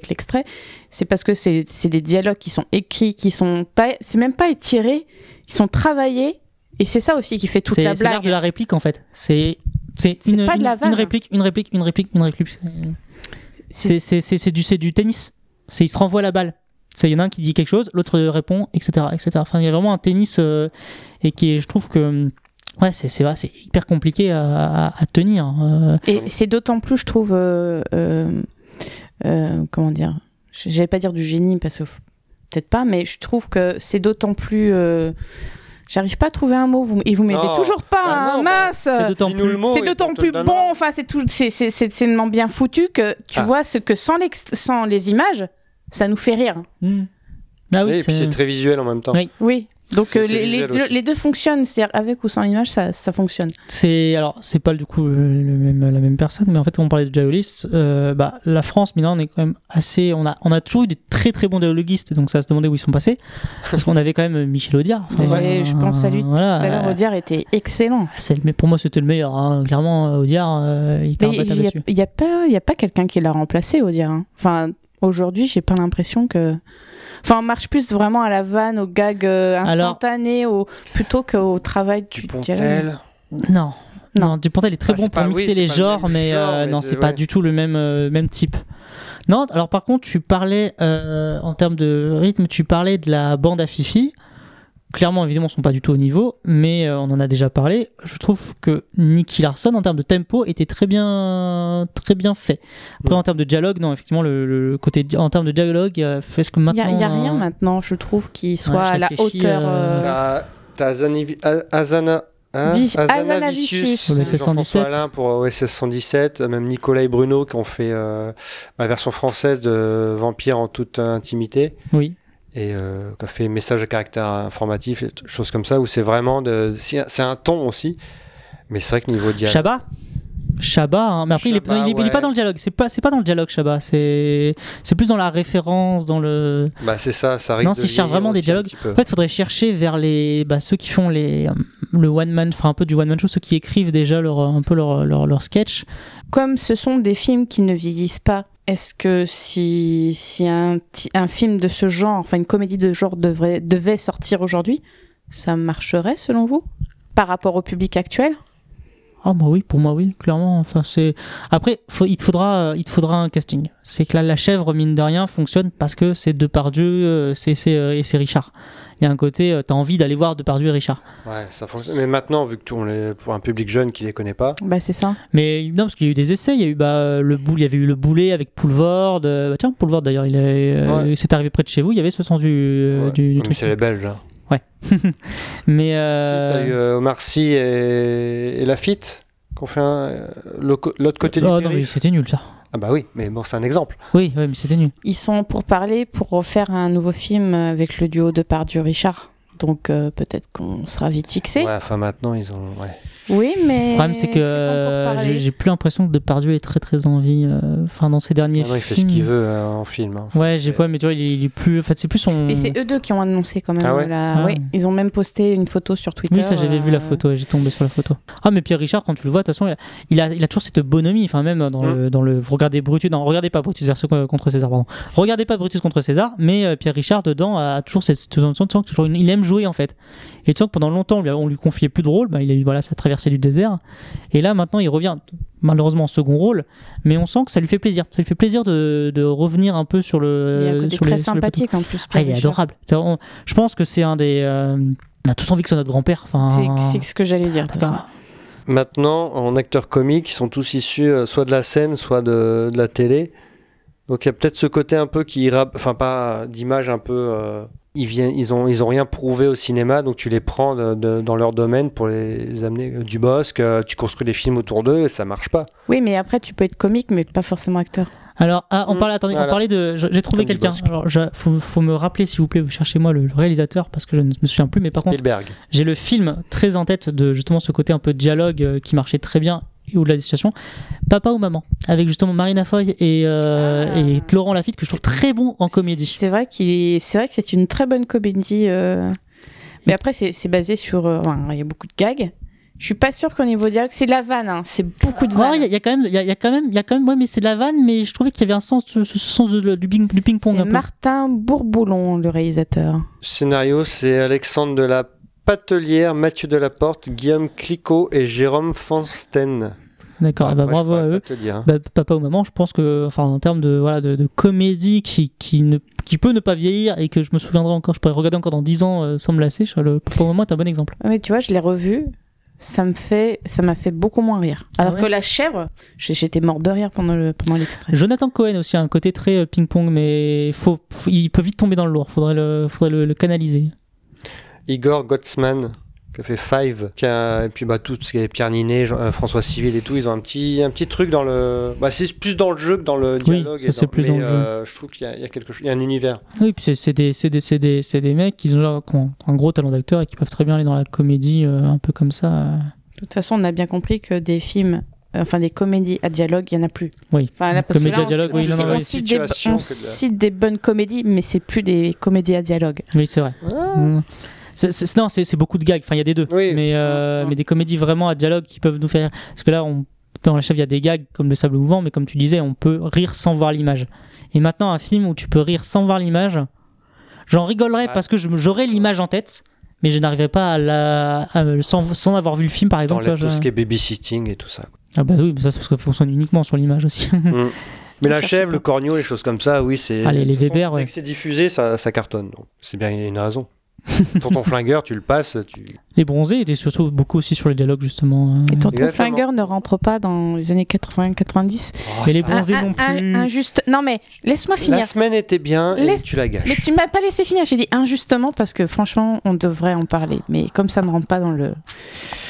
l'extrait, c'est parce que c'est c'est des dialogues qui sont écrits, qui sont pas. C'est même pas étirés, ils sont travaillés. Et c'est ça aussi qui fait toute la c'est l'art blague. de la réplique en fait. C'est une, pas de la une- vanne. une réplique, une réplique, une réplique, une réplique. C'est c'est- c'est- c'est du, c'est du tennis. C'est il se renvoie la balle. C'est il y en a un qui dit quelque chose, l'autre répond, etc., etc. Enfin, il y a vraiment un tennis euh, et qui, est- je trouve que ouais, c'est c'est vrai, c'est hyper compliqué à, à- à tenir. euh. Et c'est d'autant plus, je trouve, euh, euh, euh, comment dire, j'allais pas dire du génie parce que peut-être pas, mais je trouve que c'est d'autant plus. euh, J'arrive pas à trouver un mot, vous, et vous m'aidez toujours pas, Bah hein, non, bah, mince C'est d'autant plus. C'est d'autant bon, enfin c'est tout, c'est c'est c'est tellement bien foutu que tu Ah. vois ce que sans les images, ça nous fait rire. Hmm. Ah oui, et puis c'est très visuel en même temps. Oui. Oui. Donc euh, les, deux, aussi. les deux fonctionnent, c'est-à-dire avec ou sans l'image, ça, ça fonctionne. C'est alors c'est pas du coup le, même, la même personne, mais en fait quand on parlait de dialoguistes, euh, bah la France, Milan, on est quand même assez, on a on a toujours eu des très très bons dialoguistes, donc ça se demandait où ils sont passés, parce qu'on avait quand même Michel Audiard. Enfin, Déjà, voilà, je pense à lui voilà, tout à l'heure, euh, Audiard était excellent. c'est le- mais pour moi c'était le meilleur, hein. clairement Audiard, euh, il était Mais imbattable il y a- là-dessus. il y a, pas, il y a pas quelqu'un qui l'a remplacé, Audiard. hein. Enfin, aujourd'hui, j'ai pas l'impression que. Enfin, on marche plus vraiment à la vanne, au gag euh, Alors- instantané, au... plutôt qu'au travail du. Dupontel. Non. Non, Dupontel est très Ah, bon c'est pour pas- mixer les le genres, mais, genre, euh, mais non, c'est- pas ouais. du tout le même, euh, même type. Non, alors par contre, tu parlais, euh, en termes de rythme, tu parlais de la bande à Fifi. Clairement, évidemment, ils sont pas du tout au niveau, mais euh, on en a déjà parlé. Je trouve que Nicky Larson, en termes de tempo, était très bien, très bien fait. Après, en termes de dialogue, non, effectivement, le, le côté, en termes de dialogue, euh, fait ce que Il maintenant. n'y a, rien euh, maintenant, je trouve, qui soit Ouais, à la hauteur. euh, euh, T'as A- Azana. hein, Azanavicius. Vicius, Pour le SS Jean-François 117. Alain pour OSS 117, même Nicolas et Bruno qui ont fait euh, la version française de Vampire en toute intimité. Oui. Et euh, qui a fait message à caractère informatif, choses comme ça, où c'est vraiment de. C'est un ton aussi, mais c'est vrai que niveau dialogue. Shabba? Shabba, hein, mais après il, est, Shabba, il, est, il est ouais. pas dans le dialogue, c'est pas, c'est pas dans le dialogue Shabba, c'est, c'est plus dans la référence, dans le. Bah c'est ça, ça risque Non, de s'ils cherchent vraiment des dialogues, en fait, il faudrait chercher vers les, bah, ceux qui font les, euh, le one man, enfin un peu du one man show, ceux qui écrivent déjà leur, un peu leur, leur, leur sketch. Comme ce sont des films qui ne vieillissent pas, est-ce que si, si un, un film de ce genre, enfin une comédie de genre devrait, devait sortir aujourd'hui, ça marcherait selon vous Par rapport au public actuel? Ah bah oui, pour moi oui, clairement. Enfin c'est. Après, faut, il te faudra, euh, il te faudra un casting. C'est que là, la chèvre mine de rien fonctionne parce que c'est Depardieu, euh, c'est c'est euh, et c'est Richard. Il y a un côté, euh, t'as envie d'aller voir Depardieu et Richard. Ouais, ça fonctionne. Mais maintenant, vu que tout, on les- pour un public jeune qui les connaît pas, Bah c'est ça. Mais non, parce qu'il y a eu des essais. Il y a eu bah, le boule, il y avait eu le boulet avec Poulvord. euh, bah, tiens, Poulvord d'ailleurs, il est, euh, Ouais. c'est arrivé près de chez vous. Il y avait ce sens du, euh, du, du mais truc. c'est les Belges. hein. Ouais. Mais euh, T'as eu euh, Omar Sy et, et Lafitte qui ont fait un, euh, l'autre côté du oh, non, mais c'était nul ça. Ah bah oui, mais bon, c'est un exemple. Oui, oui, mais c'était nul. Ils sont pour parler, pour refaire un nouveau film avec le duo de Pardieu-Richard. Donc euh, peut-être qu'on sera vite fixé. Ouais, enfin maintenant, ils ont. Ouais. Oui, mais. Le problème, c'est que euh, j'ai plus l'impression que Depardieu est très très en vie. euh, Enfin, dans ses derniers Maintenant, il fait ce films. qu'il veut euh, en film. hein. Ouais, j'ai pas, mais tu vois, il est, il est plus. En fait, c'est plus son. Et c'est eux deux qui ont annoncé quand même. Ah ouais la- Ah. ouais, ils ont même posté une photo sur Twitter. Oui, ça j'avais vu la photo, ouais, j'ai tombé sur la photo. Ah, mais Pierre Richard, quand tu le vois, de toute façon, il a, il a, il a toujours cette bonhomie. Enfin, même dans, Mm. le, dans le. Vous regardez Brutus, non, regardez pas Brutus versus contre César, pardon. Regardez pas Brutus contre César, mais euh, Pierre Richard, dedans, a toujours cette. tu sens que toujours une- il aime jouer en fait. Et tu sens que pendant longtemps, on lui, a- on lui confiait plus de rôle, bah, il a eu voilà, sa traversée du désert. Et là, maintenant, il revient malheureusement en second rôle, mais on sent que ça lui fait plaisir. Ça lui fait plaisir de, de revenir un peu sur le. Il y a un côté sur très les- sur sympathique en plus. Ah, il est adorable. Je pense que c'est un des. euh, on a tous envie que ce soit notre grand-père. Enfin, C'est ce que j'allais dire. Maintenant, en acteurs comiques, ils sont tous issus euh, soit de la scène, soit de, de la télé. Donc il y a peut-être ce côté un peu qui ira, enfin pas d'image un peu. euh, ils viennent, ils ont, ils ont rien prouvé au cinéma, donc tu les prends de- de- dans leur domaine pour les amener euh, du bosque. euh, tu construis des films autour d'eux et ça marche pas. Oui, mais après, tu peux être comique, mais pas forcément acteur. Alors, ah, on parlait, attendez, on parlait de. je- J'ai trouvé quelqu'un. Alors, je- faut, faut me rappeler, s'il vous plaît, cherchez-moi le, le réalisateur parce que je ne me souviens plus. Mais par contre, Spielberg. j'ai le film très en tête de justement ce côté un peu dialogue euh, qui marchait très bien et au-delà des situations. Papa ou maman, avec justement Marina Foy et, euh, Ah. et Laurent Lafitte que je trouve très bon en comédie. C'est vrai c'est vrai que c'est une très bonne comédie. euh, Mais après, c'est c'est basé sur. euh, enfin, Il y a beaucoup de gags. Je suis pas sûre qu'au niveau dialogue, c'est de la vanne. hein, C'est beaucoup de vanne. Il y, a- il y a quand même, il y a, il y a quand même, il y a quand même, ouais, mais c'est de la vanne, mais je trouvais qu'il y avait un sens, ce, ce sens de- du ping- du ping-pong C'est un peu. Martin Bourboulon, le réalisateur. Scénario, c'est Alexandre de la Patelière, Mathieu Delaporte, Guillaume Clicquot et Jérôme Fansten. D'accord, eh ben, bravo à eux. hein. Bah, papa ou maman, je pense que, enfin, en termes de, voilà, de, de comédie qui, qui, ne, qui peut ne pas vieillir et que je me souviendrai encore, je pourrais regarder encore dans 10 ans euh, sans me lasser, je- le papa ou maman est un bon exemple. Mais tu vois, je l'ai revu. Ça me fait, ça m'a fait beaucoup moins rire. Alors Ah ouais que la chèvre, j'étais mort de rire pendant le pendant l'extrait. Jonathan Cohen aussi a un côté très euh, ping-pong, mais faut, faut- il peut vite tomber dans le lourd, faudrait le, faudrait le, le canaliser. Igor Gottsman qui a fait Five, qui a- et puis bah, tout ce qui est Pierre Ninet, Jean- euh, François Civil et tout, ils ont un petit, un petit truc dans le. Bah, c'est plus dans le jeu que dans le dialogue. ça, et c'est plus mais, dans le jeu. euh, Je trouve qu'il y, a- il y a quelque chose, il y a un univers. Oui, puis c'est- des, c'est des, c'est des, c'est des mecs qui ont, genre- qui ont un gros talent d'acteur et qui peuvent très bien aller dans la comédie euh, un peu comme ça. De toute façon, on a bien compris que des films, euh, enfin des comédies à dialogue, il y en a plus. Oui, Enfin, là, parce que comédie là, à on- dialogue, on, oui, cite- non, on oui. cite des, Situation on de cite des bonnes comédies, mais c'est plus des comédies à dialogue. Oui, c'est vrai. Mm. C'est- c'est- non, c'est c'est beaucoup de gags. Enfin, il y a des deux. Mais, euh, mais des comédies vraiment à dialogue qui peuvent nous faire. Parce que là, on... dans la chef, il y a des gags comme le sable mouvant, mais comme tu disais, on peut rire sans voir l'image. Et maintenant, un film où tu peux rire sans voir l'image, j'en rigolerais parce que j'aurais l'image en tête, mais je n'arriverai pas à la. à- sans, sans avoir vu le film, par exemple. Vois, tout je- ce qui est babysitting et tout ça. Ah bah oui, mais ça c'est parce qu'il fonctionne uniquement sur l'image aussi. Mm. Mais la chèvre, le corneau, les choses comme ça, oui, c'est. Ah, les- Weber, Dès ouais. que c'est diffusé, ça, ça cartonne. Donc, C'est bien, il y a une raison. Tonton Flingueur, tu le passes, tu. Les bronzés étaient surtout beaucoup aussi sur les dialogues, justement. Et Tonton Exactement. Flingueur ne rentre pas dans les années 80-90. mais les bronzés non plus. Injuste. Non, mais laisse-moi finir. La semaine était bien et tu la gâches. Mais tu m'as pas laissé finir. J'ai dit injustement parce que franchement, on devrait en parler. Mais comme ça ne rentre pas dans le.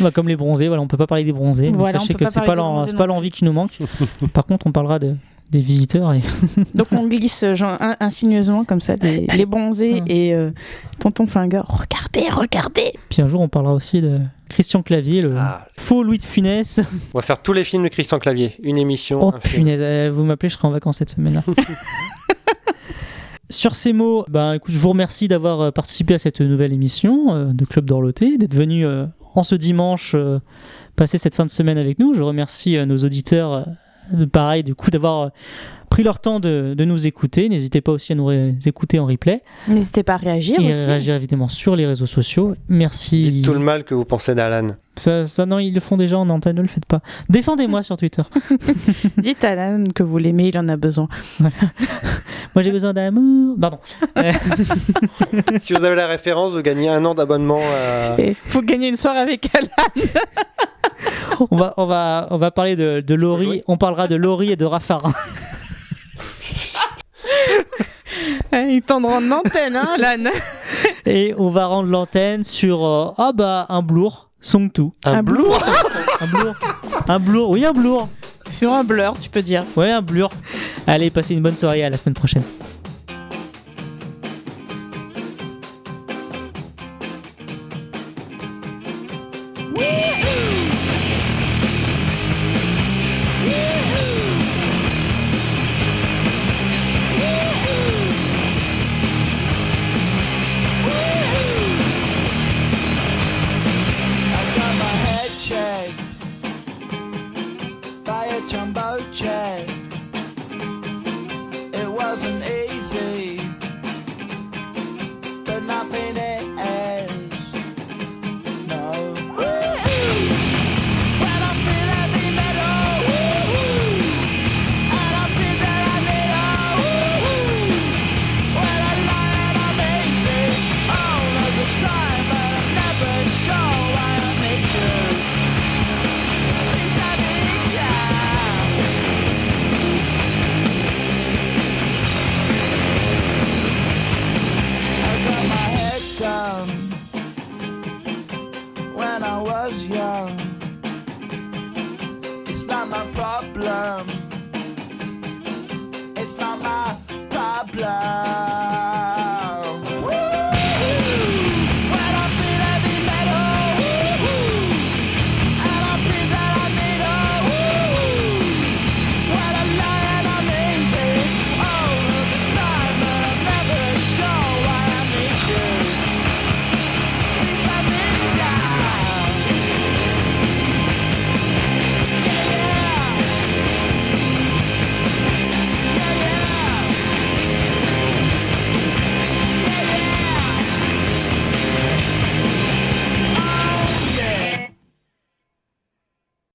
Bah, comme les bronzés, voilà, on peut pas parler des bronzés. mais Voilà, on sachez que c'est pas l'envie qui nous manque. Par contre, on parlera de, des visiteurs. Et... Donc on glisse genre, in- insigneusement comme ça les, les bronzés et euh, Tonton Flingueur. Regardez, regardez. Puis un jour, on parlera aussi de Christian Clavier, le Ah. faux Louis de Funès. On va faire tous les films de Christian Clavier. Une émission. Oh un punaise, euh, vous m'appelez, je serai en vacances cette semaine-là. Sur ces mots, bah, écoute, je vous remercie d'avoir euh, participé à cette nouvelle émission euh, de Club d'Orloté, d'être venu euh, en ce dimanche euh, passer cette fin de semaine avec nous. Je remercie euh, nos auditeurs, euh, pareil, du coup, d'avoir euh, pris leur temps de, de nous écouter. N'hésitez pas aussi à nous écouter en replay N'hésitez pas à réagir et aussi. à réagir évidemment sur les réseaux sociaux. Merci. Tout le mal que vous pensez d'Alan. Ça, ça, non, ils le font déjà en antenne, ne le faites pas. Défendez-moi sur Twitter. Dites à Alan que vous l'aimez, il en a besoin. Moi, j'ai besoin d'amour. Pardon. Euh, si vous avez la référence, vous gagnez un an d'abonnement à. Il faut gagner une soirée avec Alan. on va, on va, on va parler de, de Laurie. On parlera de Laurie et de Raffarin. Ils tendront de l'antenne, hein, Alan. Et on va rendre l'antenne sur euh, ah bah un blour, Song 2. Un, blour Un blour. Un blour, oui un blour. Sinon un blur, tu peux dire. Ouais un blour. Allez, passez une bonne soirée, à la semaine prochaine.